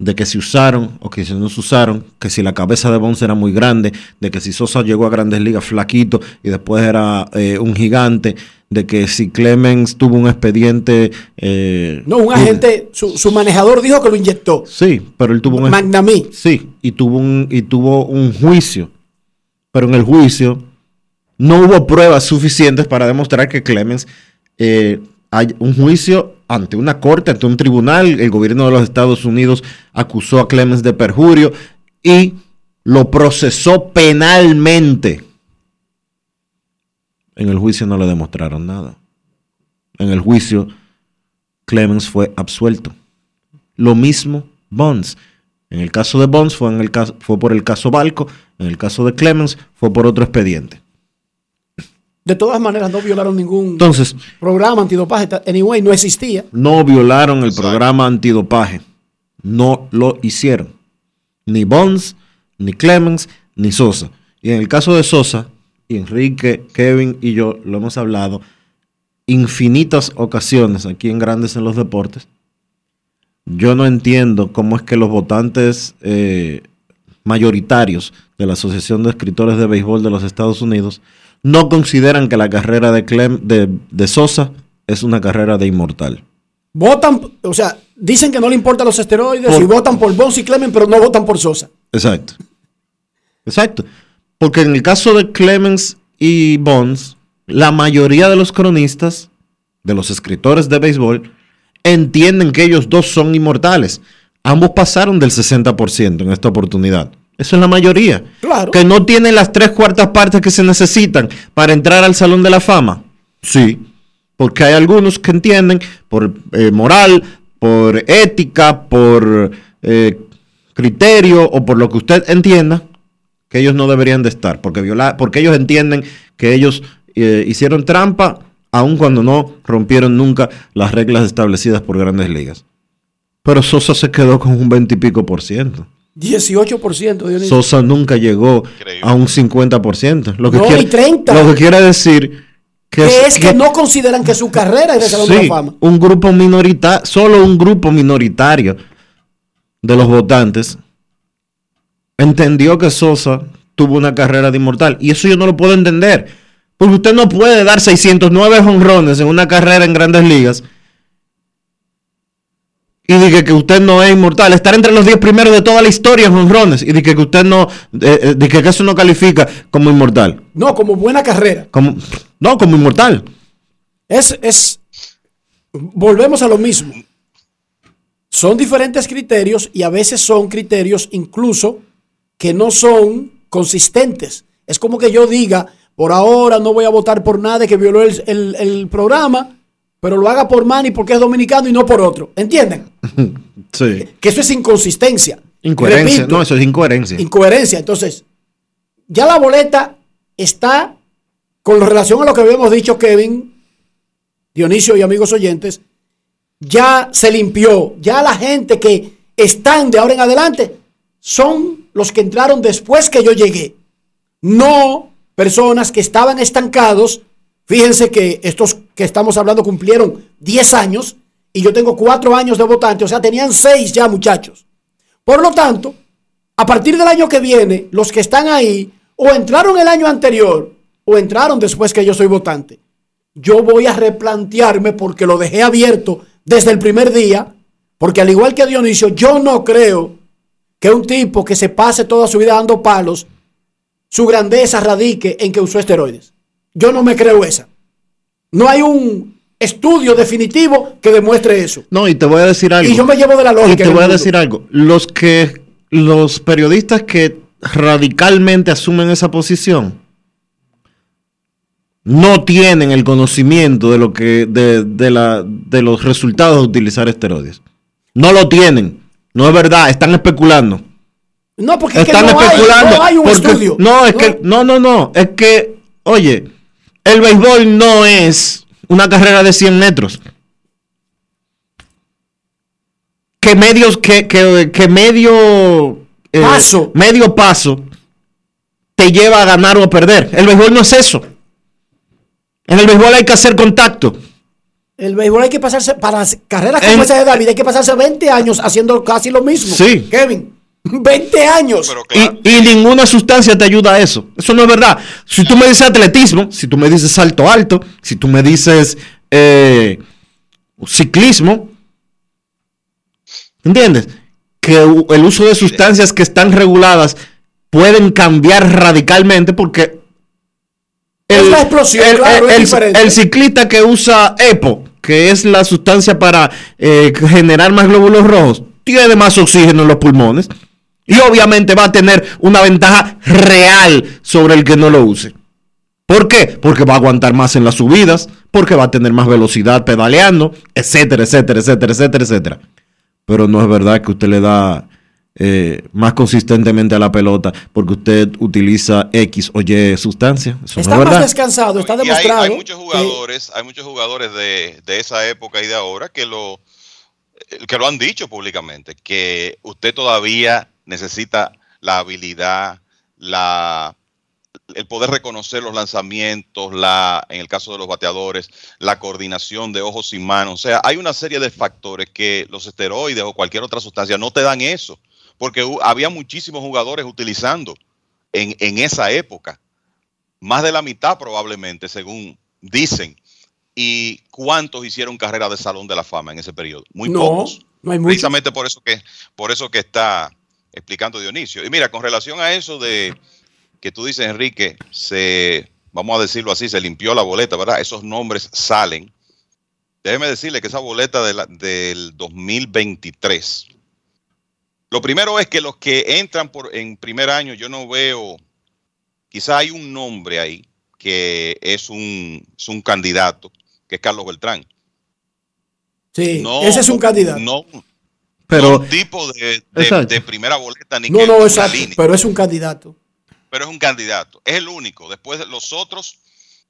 de que se usaron o que si no se usaron, que si la cabeza de Bonds era muy grande, de que si Sosa llegó a grandes ligas flaquito y después era eh, un gigante, de que si Clemens tuvo un expediente... eh, No, un agente, su, su manejador dijo que lo inyectó. Sí, pero él tuvo un... Magnamí. Sí, y tuvo un, y tuvo un juicio. Pero en el juicio no hubo pruebas suficientes para demostrar que Clemens eh, hay un juicio ante una corte, ante un tribunal. El gobierno de los Estados Unidos acusó a Clemens de perjurio y lo procesó penalmente. En el juicio no le demostraron nada. En el juicio, Clemens fue absuelto. Lo mismo Bonds. En el caso de Bonds fue, en el caso, fue por el caso Balco, en el caso de Clemens fue por otro expediente. De todas maneras, no violaron ningún Entonces, programa antidopaje. Anyway, no existía. no violaron el programa antidopaje. No lo hicieron. Ni Bonds, ni Clemens, ni Sosa. Y en el caso de Sosa, y Enrique, Kevin y yo lo hemos hablado infinitas ocasiones aquí en Grandes en los Deportes. Yo no entiendo cómo es que los votantes eh, mayoritarios de la Asociación de Escritores de Béisbol de los Estados Unidos no consideran que la carrera de, Clem, de, de Sosa es una carrera de inmortal. Votan, o sea, dicen que no le importan los esteroides Por- y votan por Bonds y Clemens, pero no votan por Sosa. Exacto. Exacto. Porque en el caso de Clemens y Bonds, la mayoría de los cronistas, de los escritores de béisbol, entienden que ellos dos son inmortales. Ambos pasaron del 60% en esta oportunidad. Eso es la mayoría. Claro. Que no tienen las tres cuartas partes que se necesitan para entrar al Salón de la Fama. Sí. Porque hay algunos que entienden por eh, moral, por ética, por eh, criterio o por lo que usted entienda, que ellos no deberían de estar. Porque, viola- porque ellos entienden que ellos eh, hicieron trampa aun cuando no rompieron nunca las reglas establecidas por grandes ligas. Pero Sosa se quedó con un 20 y pico por ciento. 18% Dionisio. Sosa nunca llegó a un 50%. Lo que No, quiere, ni 30. Lo que quiere decir que, que es que no consideran que su carrera es de Salón de sí, la Fama. un grupo minoritario, solo un grupo minoritario de los votantes entendió que Sosa tuvo una carrera de inmortal. Y eso yo no lo puedo entender. Porque usted no puede dar 609 honrones en una carrera en grandes ligas y dije que usted no es inmortal. Estar entre los 10 primeros de toda la historia en honrones y dije que usted no, eh, eh, dije que eso no califica como inmortal. No, como buena carrera. Como, no, como inmortal. Es, es, volvemos a lo mismo. Son diferentes criterios y a veces son criterios incluso que no son consistentes. Es como que yo diga, por ahora no voy a votar por nadie que violó el, el- el programa, pero lo haga por Manny porque es dominicano y no por otro. ¿Entienden? Sí. Que eso es inconsistencia. Incoherencia. Repito, no, eso es incoherencia. incoherencia. Entonces, ya la boleta está con relación a lo que habíamos dicho, Kevin, Dionisio y amigos oyentes, ya se limpió. Ya la gente que están de ahora en adelante son los que entraron después que yo llegué. No personas que estaban estancados. Fíjense que estos que estamos hablando cumplieron 10 años y yo tengo 4 años de votante, o sea, tenían 6 ya muchachos. Por lo tanto, a partir del año que viene, los que están ahí o entraron el año anterior o entraron después que yo soy votante. Yo voy a replantearme porque lo dejé abierto desde el primer día, porque al igual que Dionisio, yo no creo que un tipo que se pase toda su vida dando palos, su grandeza radique en que usó esteroides. Yo no me creo esa. No hay un estudio definitivo que demuestre eso. No, y te voy a decir algo. Y yo me llevo de la lógica. Y te voy a decir algo. Los que los periodistas que radicalmente asumen esa posición no tienen el conocimiento de lo que de, de la, de los resultados de utilizar esteroides. No lo tienen. No es verdad, están especulando. No, porque es que Están no hay, especulando. no hay un porque- estudio. No, es que no, no, no, es que oye, el béisbol no es una carrera de 100 metros. que medios, que, que, que medio eh, Paso. medio paso te lleva a ganar o a perder. El béisbol no es eso. En el béisbol hay que hacer contacto. El béisbol hay que pasarse, para carreras como En- esa de David, hay que pasarse 20 años haciendo casi lo mismo. Sí. Kevin, 20 años. Y, y ninguna sustancia te ayuda a eso. Eso no es verdad. Si tú me dices atletismo, si tú me dices salto alto, si tú me dices eh, ciclismo, ¿entiendes? Que el uso de sustancias que están reguladas pueden cambiar radicalmente porque Es la explosión, el, claro, es el- diferente. el ciclista que usa EPO, que es la sustancia para eh, generar más glóbulos rojos, tiene más oxígeno en los pulmones y obviamente va a tener una ventaja real sobre el que no lo use. ¿Por qué? Porque va a aguantar más en las subidas, porque va a tener más velocidad pedaleando, etcétera, etcétera, etcétera, etcétera, etcétera. Pero no es verdad que usted le da eh, más consistentemente a la pelota porque usted utiliza X o Y sustancia. Eso Está no es más descansado, está Y hay, demostrado. hay muchos que- jugadores, hay muchos jugadores de, de esa época y de ahora que lo que lo han dicho públicamente, que usted todavía necesita la habilidad, la el poder reconocer los lanzamientos, la, en el caso de los bateadores, la coordinación de ojos y manos. O sea, hay una serie de factores que los esteroides o cualquier otra sustancia no te dan eso, porque había muchísimos jugadores utilizando en, en esa época más de la mitad probablemente, según dicen. ¿Y cuántos hicieron carrera de Salón de la Fama en ese periodo? Muy No, pocos. no hay. Precisamente por eso que por eso que está explicando Dionisio. Y mira, con relación a eso de que tú dices, Enrique, se vamos a decirlo así, se limpió la boleta, ¿verdad? Esos nombres salen. Déjeme decirle que esa boleta de la- del 2023. Lo primero es que los que entran por en primer año, yo no veo, quizá hay un nombre ahí que es un, es un candidato, que es Carlos Beltrán. Sí, No, ese es un candidato. No, Pero, no un tipo de, de- primera boleta ni No, que no, una exacto, línea, pero es un candidato. pero es un candidato. Es el único. Después de los otros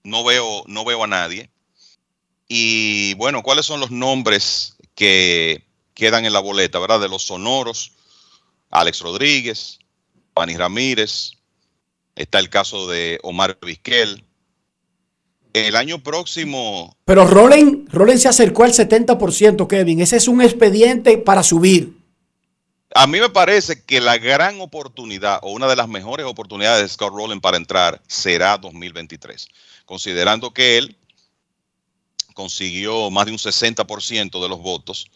no veo, no veo a nadie. Y bueno, ¿cuáles son los nombres que quedan en la boleta, verdad? De los sonoros, Alex Rodríguez, Pani Ramírez, está el caso de Omar Vizquel. El año próximo Pero Roland, Roland se acercó al 70%, Kevin. Ese es un expediente para subir. A mí me parece que la gran oportunidad o una de las mejores oportunidades de Scott Rowland para entrar será 2023, considerando que él consiguió más de un 60% de los votos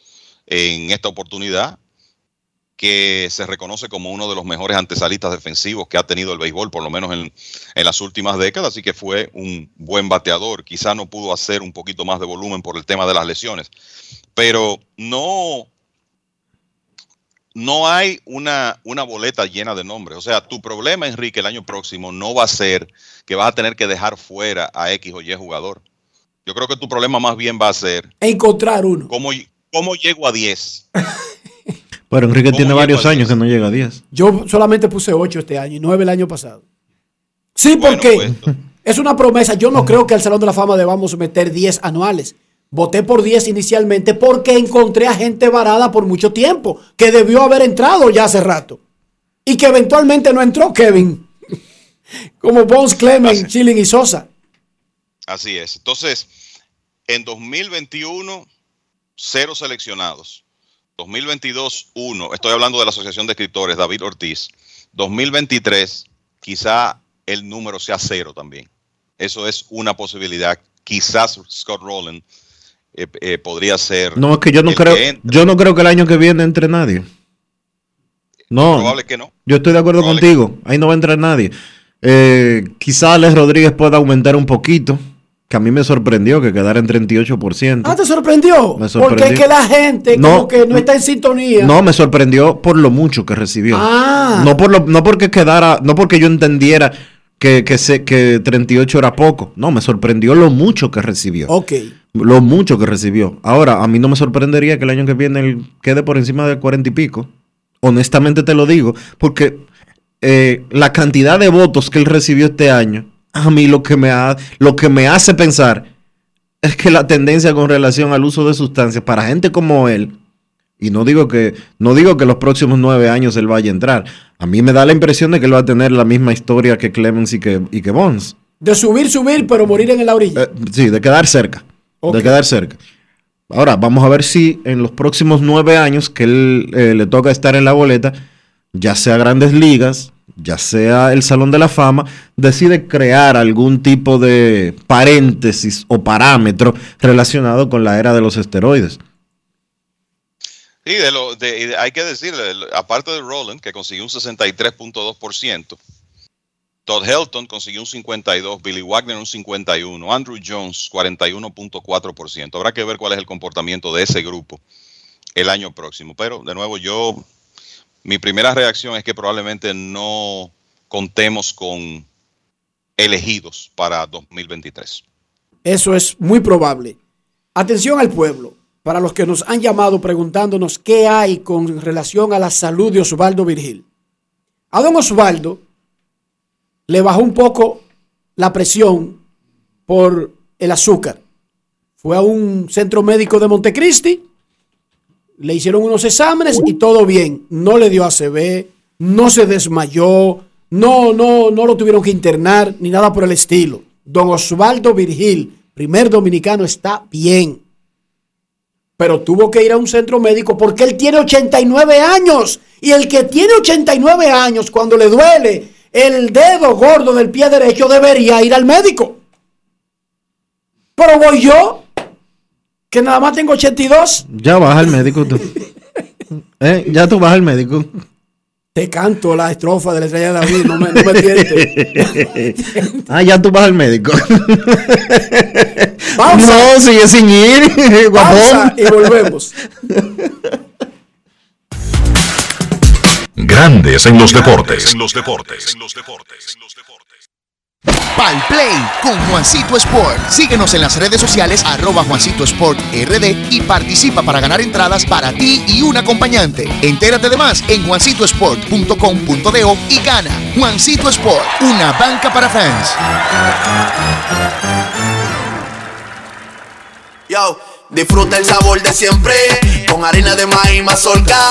en esta oportunidad, que se reconoce como uno de los mejores antesalistas defensivos que ha tenido el béisbol, por lo menos en, en las últimas décadas, así que fue un buen bateador. Quizá no pudo hacer un poquito más de volumen por el tema de las lesiones, pero no no hay una, una boleta llena de nombres. O sea, tu problema, Enrique, el año próximo no va a ser que vas a tener que dejar fuera a X o Y jugador. Yo creo que tu problema más bien va a ser Encontrar uno. cómo, cómo llego a 10. pero Enrique ¿Cómo tiene varios años que no llega a 10. Yo solamente puse 8 este año y 9 el año pasado. Sí, Bueno, porque pues, es una promesa. Yo no creo que al Salón de la Fama debamos meter 10 anuales. Voté por 10 inicialmente porque encontré a gente varada por mucho tiempo, que debió haber entrado ya hace rato. Y que eventualmente no entró Kevin. Como Bones, Clement, Chilling y Sosa. Así es. Entonces, en 2021, cero seleccionados. 2022, uno. Estoy hablando de la Asociación de Escritores, David Ortiz. 2023, quizá el número sea cero también. Eso es una posibilidad. Quizás Scott Rowland eh, eh, podría ser. No, es que yo no creo, yo no creo que el año que viene entre nadie. No. Probable que no. Yo estoy de acuerdo Probable contigo. Ahí no va a entrar nadie. Eh, quizá Alex Rodríguez pueda aumentar un poquito. Que a mí me sorprendió que quedara en 38%. Ah, ¿te sorprendió? Me sorprendió. Porque es que la gente No, como que no está en sintonía. No, me sorprendió por lo mucho que recibió. Ah. No, por lo, no porque quedara, no porque yo entendiera que, que, se, que 38 era poco. No, me sorprendió lo mucho que recibió. Ok. Lo mucho que recibió. Ahora, a mí no me sorprendería que el año que viene él quede por encima de 40 y pico. Honestamente te lo digo, porque eh, la cantidad de votos que él recibió este año, a mí lo que me, ha, lo que me hace pensar es que la tendencia con relación al uso de sustancias para gente como él Y no digo que, no digo que los próximos nueve años él vaya a entrar. A mí me da la impresión de que él va a tener la misma historia que Clemens y que, y que Bonds. De subir, subir, pero morir en la orilla. Eh, sí, de quedar cerca. De quedar cerca. Ahora, vamos a ver si en los próximos nueve años que él eh, le toca estar en la boleta, ya sea grandes ligas, ya sea el Salón de la Fama, decide crear algún tipo de paréntesis o parámetro relacionado con la era de los esteroides. Sí, de lo, de, hay que decir, aparte de Roland, que consiguió un 63.2%, Todd Helton consiguió un 52, Billy Wagner un 51, Andrew Jones 41.4%. Habrá que ver cuál es el comportamiento de ese grupo el año próximo. Pero de nuevo, yo, mi primera reacción es que probablemente no contemos con elegidos para 2023. Eso es muy probable. Atención al pueblo, para los que nos han llamado preguntándonos qué hay con relación a la salud de Osvaldo Virgil. A don Osvaldo le bajó un poco la presión por el azúcar. Fue a un centro médico de Montecristi, le hicieron unos exámenes y todo bien. No le dio ACV, no se desmayó, no, no, no lo tuvieron que internar ni nada por el estilo. Don Osvaldo Virgil, primer dominicano, está bien. Pero tuvo que ir a un centro médico porque él tiene 89 años. Y el que tiene 89 años, cuando le duele el dedo gordo del pie derecho debería ir al médico. Pero voy yo, que nada más tengo 82. Ya vas al médico tú. ¿Eh? Ya tú vas al médico. Te canto la estrofa de la estrella de David, no me, no me ah, ya tú vas al médico. No, sigue sin ir. Pausa y volvemos. Grandes en los deportes. En los deportes. Pal Play con Juancito Sport. Síguenos en las redes sociales arroba Juancito Sport RD y participa para ganar entradas para ti y un acompañante. Entérate de más en juancitosport.com.de y gana. Juancito Sport, una banca para fans. Yo, disfruta el sabor de siempre con harina de maíz mazorca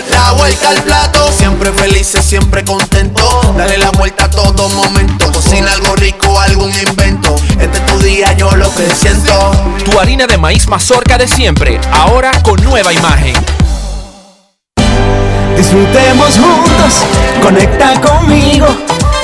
La vuelta al plato, siempre felices, siempre contento. Dale la vuelta a todo momento. Cocina algo rico, algún invento. Este es tu día, yo lo que siento. Tu harina de maíz mazorca de siempre, ahora con nueva imagen. Disfrutemos juntos, conecta conmigo.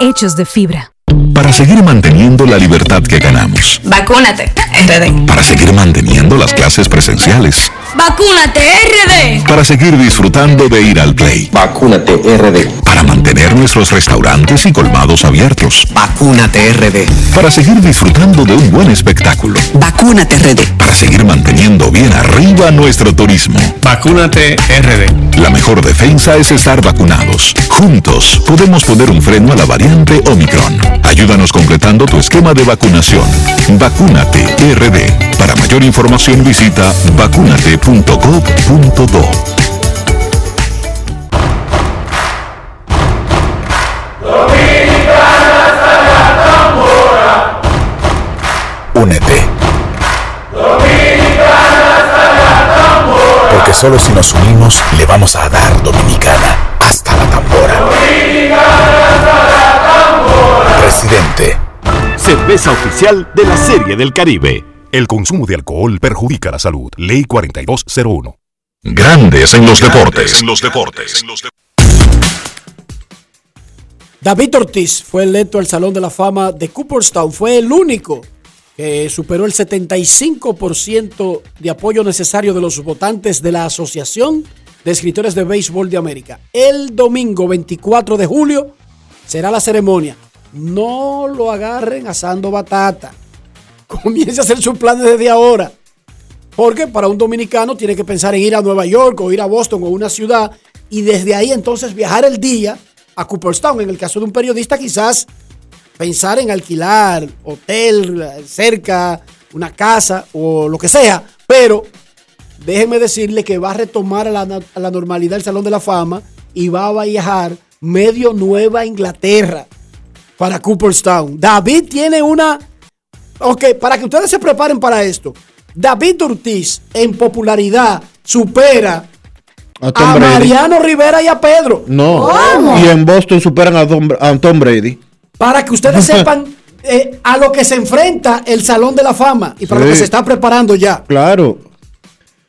hechos de fibra. Para seguir manteniendo la libertad que ganamos. Vacúnate, RD. Para seguir manteniendo las clases presenciales. Vacúnate, RD. Para seguir disfrutando de ir al play. Vacúnate RD. Para mantener nuestros restaurantes y colmados abiertos. Vacúnate RD. Para seguir disfrutando de un buen espectáculo. Vacúnate RD. Para seguir manteniendo bien arriba nuestro turismo. Vacúnate RD. La mejor defensa es estar vacunados. Juntos podemos poner un freno a la variante Omicron. Ayúdanos completando tu esquema de vacunación. Vacúnate RD. Para mayor información visita vacunate.gov.do. Únete. Porque solo si nos unimos le vamos a dar Dominicana hasta la tambora. Presidente. Cerveza oficial de la Serie del Caribe. El consumo de alcohol perjudica la salud. Ley 4201. Grandes en los deportes. En los deportes. David Ortiz fue electo al Salón de la Fama de Cooperstown. Fue el único que superó el 75% de apoyo necesario de los votantes de la Asociación de Escritores de Béisbol de América. El domingo 24 de julio será la ceremonia. No lo agarren asando batata. Comience a hacer sus planes desde ahora. Porque para un dominicano tiene que pensar en ir a Nueva York o ir a Boston o una ciudad y desde ahí entonces viajar el día a Cooperstown. En el caso de un periodista quizás pensar en alquilar hotel cerca, una casa o lo que sea, pero déjenme decirle que va a retomar la, a la normalidad el Salón de la Fama y va a viajar medio Nueva Inglaterra para Cooperstown. David tiene una... Ok, para que ustedes se preparen para esto. David Ortiz en popularidad supera A Tom a Brady. Mariano Rivera y a Pedro. No. ¿Cómo? Y en Boston superan a Tom, a Tom Brady. Para que ustedes sepan eh, a lo que se enfrenta el Salón de la Fama y para Sí. lo que se está preparando ya. Claro.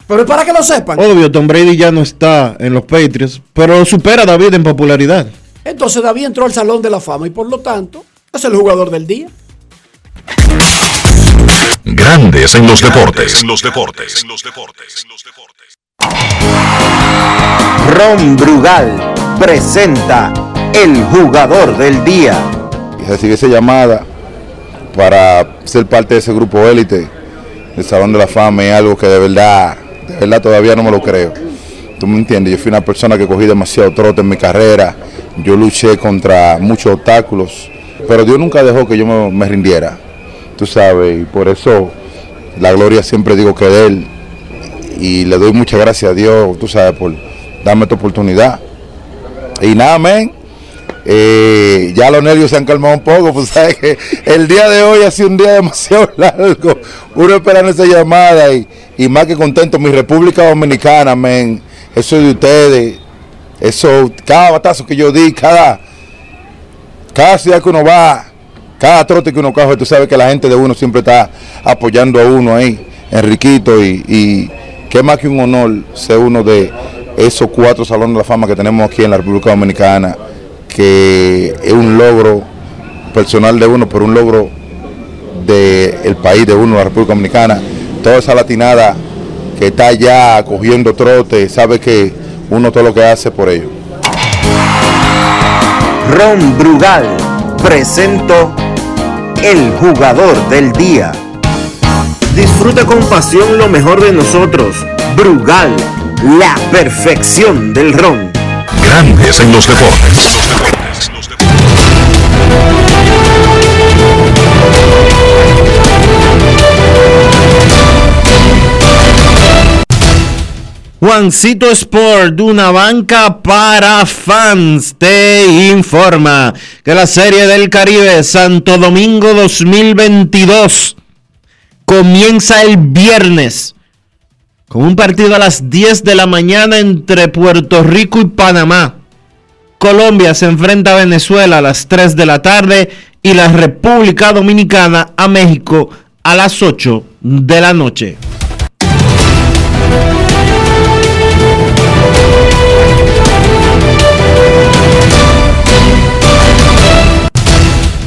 Pero es para que lo sepan. Obvio, Tom Brady ya no está en los Patriots, pero supera a David en popularidad. Entonces David entró al Salón de la Fama y por lo tanto es el jugador del día. Grandes en los deportes. En los deportes. En los deportes. Ron Brugal presenta el jugador del día. recibí esa llamada para ser parte de ese grupo élite del Salón de la Fama es algo que de verdad, de verdad todavía no me lo creo. Tú me entiendes, yo fui una persona que cogí demasiado trote en mi carrera, yo luché contra muchos obstáculos, pero Dios nunca dejó que yo me, rindiera, tú sabes, y por eso la gloria siempre digo que de Él, y le doy muchas gracias a Dios, tú sabes, por darme esta oportunidad. Y nada, men, eh, ya los nervios se han calmado un poco, pues sabes que el día de hoy ha sido un día demasiado largo. Uno esperando esa llamada y, y más que contento, mi República Dominicana, men, eso de ustedes, eso, cada batazo que yo di, cada, cada ciudad que uno va, cada trote que uno coge, tú sabes que la gente de uno siempre está apoyando a uno ahí, Enriquito, y, y qué más que un honor ser uno de esos cuatro salones de la fama que tenemos aquí en la República Dominicana que es un logro personal de uno, pero un logro del país de uno, la República Dominicana. Toda esa latinada que está allá cogiendo trote, sabe que uno todo lo que hace por ello. Ron Brugal presento el jugador del día. Disfruta con pasión lo mejor de nosotros. Brugal, la perfección del ron. Grandes en los deportes. Juancito Sport, una banca para fans, te informa que la Serie del Caribe Santo Domingo 2022 comienza el viernes con un partido a las 10 de la mañana entre Puerto Rico y Panamá. Colombia se enfrenta a Venezuela a las 3 de la tarde y la República Dominicana a México a las 8 de la noche.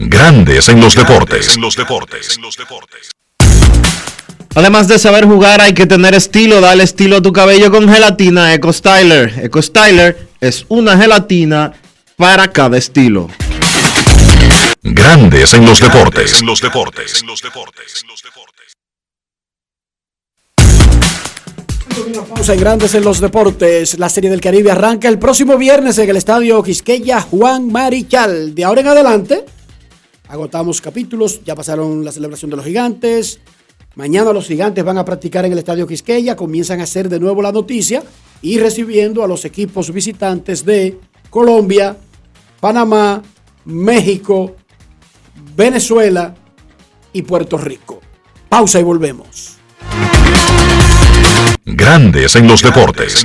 Grandes en los deportes. En los deportes. Además de saber jugar, hay que tener estilo. Dale estilo a tu cabello con gelatina Eco Styler. Eco Styler es una gelatina para cada estilo. Grandes en los deportes. En los deportes. Pausa en Grandes en los Deportes. La Serie del Caribe arranca el próximo viernes en el Estadio Quisqueya Juan Marichal. De ahora en adelante, agotamos capítulos. Ya pasaron la celebración de los gigantes. Mañana los gigantes van a practicar en el Estadio Quisqueya. Comienzan a hacer de nuevo la noticia y recibiendo a los equipos visitantes de Colombia, Panamá, México, Venezuela y Puerto Rico. Pausa y volvemos. Grandes en los deportes.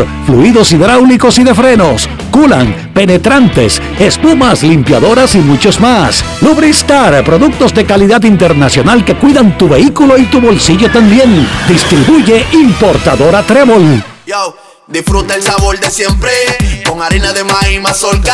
fluidos hidráulicos y de frenos, culan, penetrantes, espumas, limpiadoras y muchos más. Lubristar, productos de calidad internacional que cuidan tu vehículo y tu bolsillo también. Distribuye importadora Trébol. Yo, disfruta el sabor de siempre con harina de maíz mazorca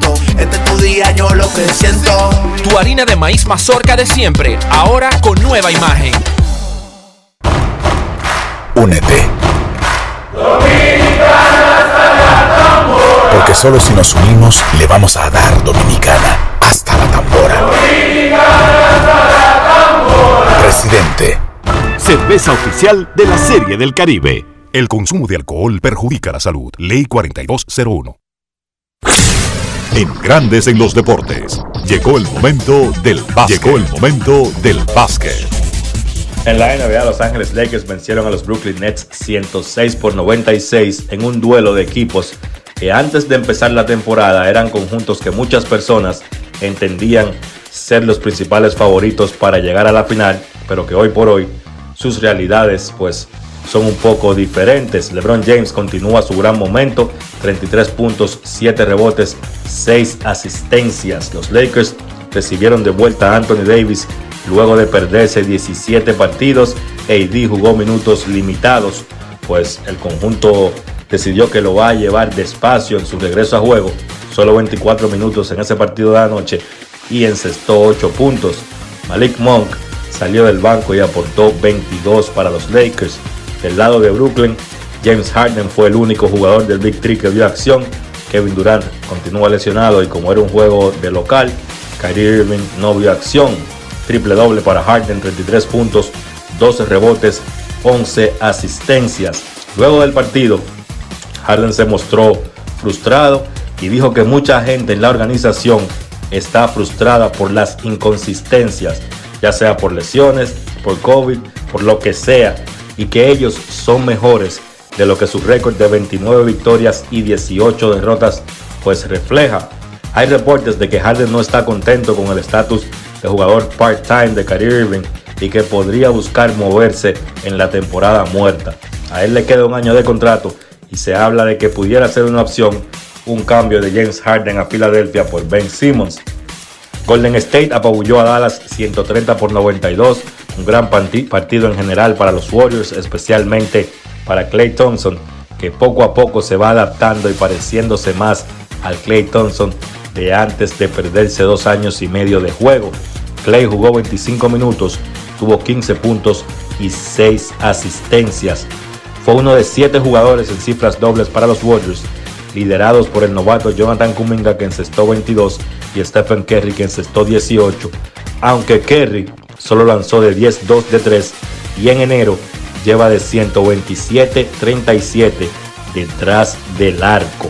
Este es tu día, yo lo que siento. Tu harina de maíz mazorca de siempre, ahora con nueva imagen. Únete. Porque solo si nos unimos le vamos a dar Dominicana hasta la tambora. Presidente. Cerveza oficial de la Serie del Caribe. El consumo de alcohol perjudica la salud. Ley 4201. En Grandes en los deportes. Llegó el momento del básquet. Llegó el momento del básquet. En la NBA, Los Ángeles Lakers vencieron a los Brooklyn Nets 106 por 96 en un duelo de equipos que antes de empezar la temporada eran conjuntos que muchas personas entendían ser los principales favoritos para llegar a la final, pero que hoy por hoy sus realidades pues son un poco diferentes. LeBron James continúa su gran momento, 33 puntos, 7 rebotes, 6 asistencias. Los Lakers recibieron de vuelta a Anthony Davis luego de perderse 17 partidos. AD jugó minutos limitados, pues el conjunto decidió que lo va a llevar despacio en su regreso a juego. Solo 24 minutos en ese partido de anoche y encestó 8 puntos. Malik Monk salió del banco y aportó 22 para los Lakers. Del lado de Brooklyn, James Harden fue el único jugador del Big Three que vio acción. Kevin Durant continúa lesionado y como era un juego de local, Kyrie Irving no vio acción. Triple doble para Harden, 33 puntos, 12 rebotes, 11 asistencias. Luego del partido, Harden se mostró frustrado y dijo que mucha gente en la organización está frustrada por las inconsistencias, ya sea por lesiones, por COVID, por lo que sea, y que ellos son mejores de lo que su récord de 29 victorias y 18 derrotas pues refleja. Hay reportes de que Harden no está contento con el estatus de jugador part-time de Kyrie Irving y que podría buscar moverse en la temporada muerta. A él le queda un año de contrato y se habla de que pudiera ser una opción un cambio de James Harden a Filadelfia por Ben Simmons. Golden State apabulló a Dallas 130 por 92, un gran partido en general para los Warriors, especialmente para Clay Thompson, que poco a poco se va adaptando y pareciéndose más al Clay Thompson de antes de perderse dos años y medio de juego. Clay jugó 25 minutos, tuvo 15 puntos y 6 asistencias. Fue uno de 7 jugadores en cifras dobles para los Warriors, liderados por el novato Jonathan Kuminga que encestó 22 y Stephen Curry que encestó 18, aunque Curry solo lanzó de 10-2 de 3 y en enero lleva de 127-37 detrás del arco.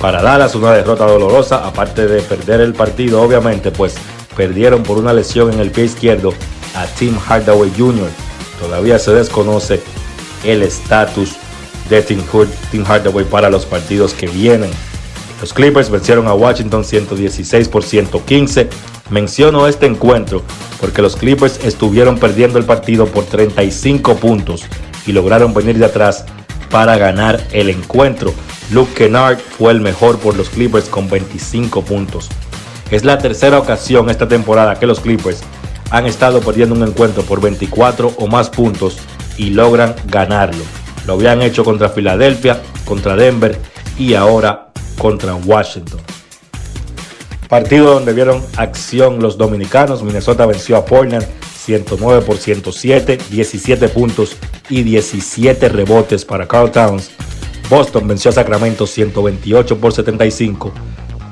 Para Dallas una derrota dolorosa, aparte de perder el partido, obviamente, pues perdieron por una lesión en el pie izquierdo a Tim Hardaway Jr. Todavía se desconoce el estatus de Tim, Hardaway para los partidos que vienen. Los Clippers vencieron a Washington 116 por 115. Menciono este encuentro porque los Clippers estuvieron perdiendo el partido por 35 puntos y lograron venir de atrás para ganar el encuentro. Luke Kennard fue el mejor por los Clippers con 25 puntos. Es la tercera ocasión esta temporada que los Clippers han estado perdiendo un encuentro por 24 o más puntos y logran ganarlo. Lo habían hecho contra Filadelfia, contra Denver y ahora contra Washington. Partido donde vieron acción los dominicanos. Minnesota venció a Portland 109 por 107, 17 puntos y 17 rebotes para Carl Towns. Boston venció a Sacramento 128 por 75,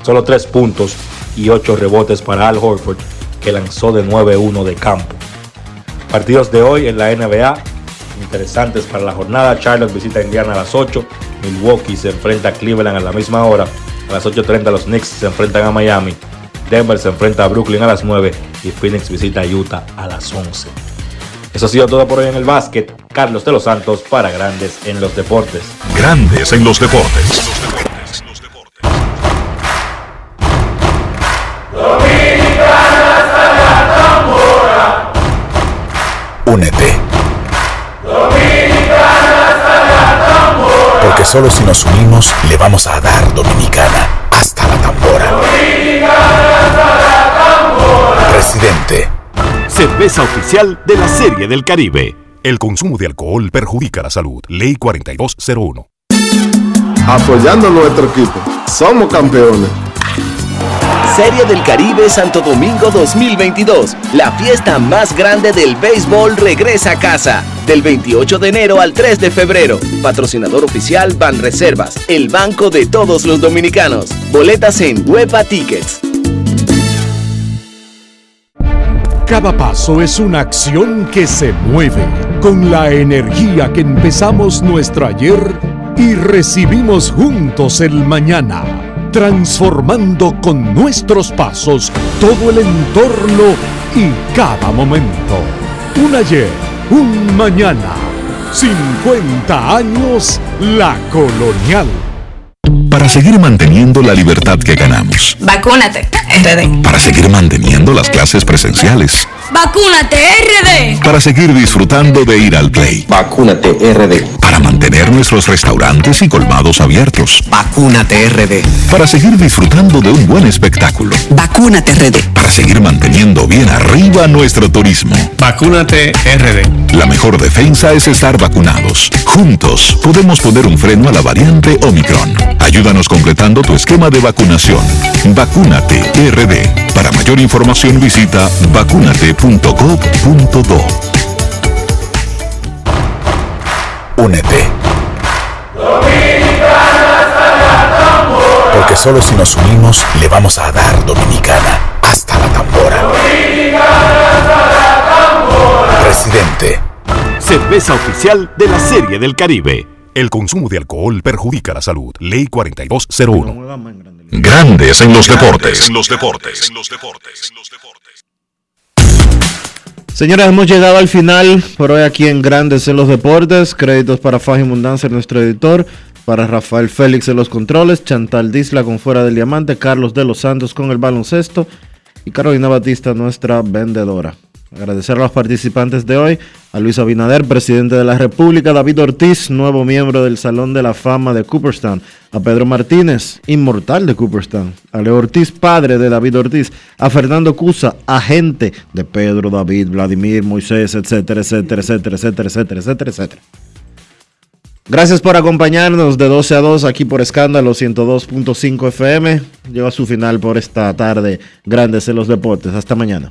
solo 3 puntos y 8 rebotes para Al Horford, que lanzó de 9-1 de campo. Partidos de hoy en la NBA, interesantes para la jornada. Charlotte visita Indiana a las 8, Milwaukee se enfrenta a Cleveland a la misma hora, a las 8.30 los Knicks se enfrentan a Miami, Denver se enfrenta a Brooklyn a las 9 y Phoenix visita a Utah a las 11. Eso ha sido todo por hoy en el básquet. Carlos de los Santos para Grandes en los Deportes. Grandes en los Deportes. Únete. Solo si nos unimos le vamos a dar Dominicana hasta la tambora. Presidente. Cerveza oficial de la Serie del Caribe. El consumo de alcohol perjudica la salud. Ley 4201. Apoyando a nuestro equipo. Somos campeones. Serie del Caribe Santo Domingo 2022. La fiesta más grande del béisbol regresa a casa. Del 28 de enero al 3 de febrero. Patrocinador oficial Ban Reservas. El banco de todos los dominicanos. Boletas en Huepa Tickets. Cada paso es una acción que se mueve con la energía que empezamos nuestro ayer y recibimos juntos el mañana, transformando con nuestros pasos todo el entorno y cada momento. Un ayer, un mañana, 50 años la colonial. Para seguir manteniendo la libertad que ganamos. Vacúnate, RD. Para seguir manteniendo las clases presenciales. Vacúnate, RD. Para seguir disfrutando de ir al play. Vacúnate RD. Para mantener nuestros restaurantes y colmados abiertos. Vacúnate RD. Para seguir disfrutando de un buen espectáculo. Vacúnate RD. Para seguir manteniendo bien arriba nuestro turismo. Vacúnate RD. La mejor defensa es estar vacunados. Juntos podemos poner un freno a la variante Omicron. Ayúdanos completando tu esquema de vacunación. Vacúnate RD. Para mayor información visita vacunate.gov.do. Únete. Porque solo si nos unimos le vamos a dar Dominicana hasta la tambora. Presidente. Cerveza oficial de la Serie del Caribe. El consumo de alcohol perjudica la salud. Ley 4201. Grandes en los deportes. En los deportes. En los deportes. Señores, hemos llegado al final por hoy aquí en Grandes en los Deportes. Créditos para Faji Mundanza, nuestro editor. Para Rafael Félix en los controles. Chantal Disla con Fuera del Diamante. Carlos de los Santos con el baloncesto. Y Carolina Batista, nuestra vendedora. Agradecer a los participantes de hoy, a Luis Abinader, presidente de la República, David Ortiz, nuevo miembro del Salón de la Fama de Cooperstown, a Pedro Martínez, inmortal de Cooperstown, a Leo Ortiz, padre de David Ortiz, a Fernando Cusa, agente de Pedro, David, Vladimir, Moisés, etcétera, etcétera, etcétera, etcétera, etcétera, etcétera, etcétera. Gracias por acompañarnos de 12 a 2 aquí por Escándalo 102.5 FM. Llegó a su final por esta tarde. Grandes en los deportes. Hasta mañana.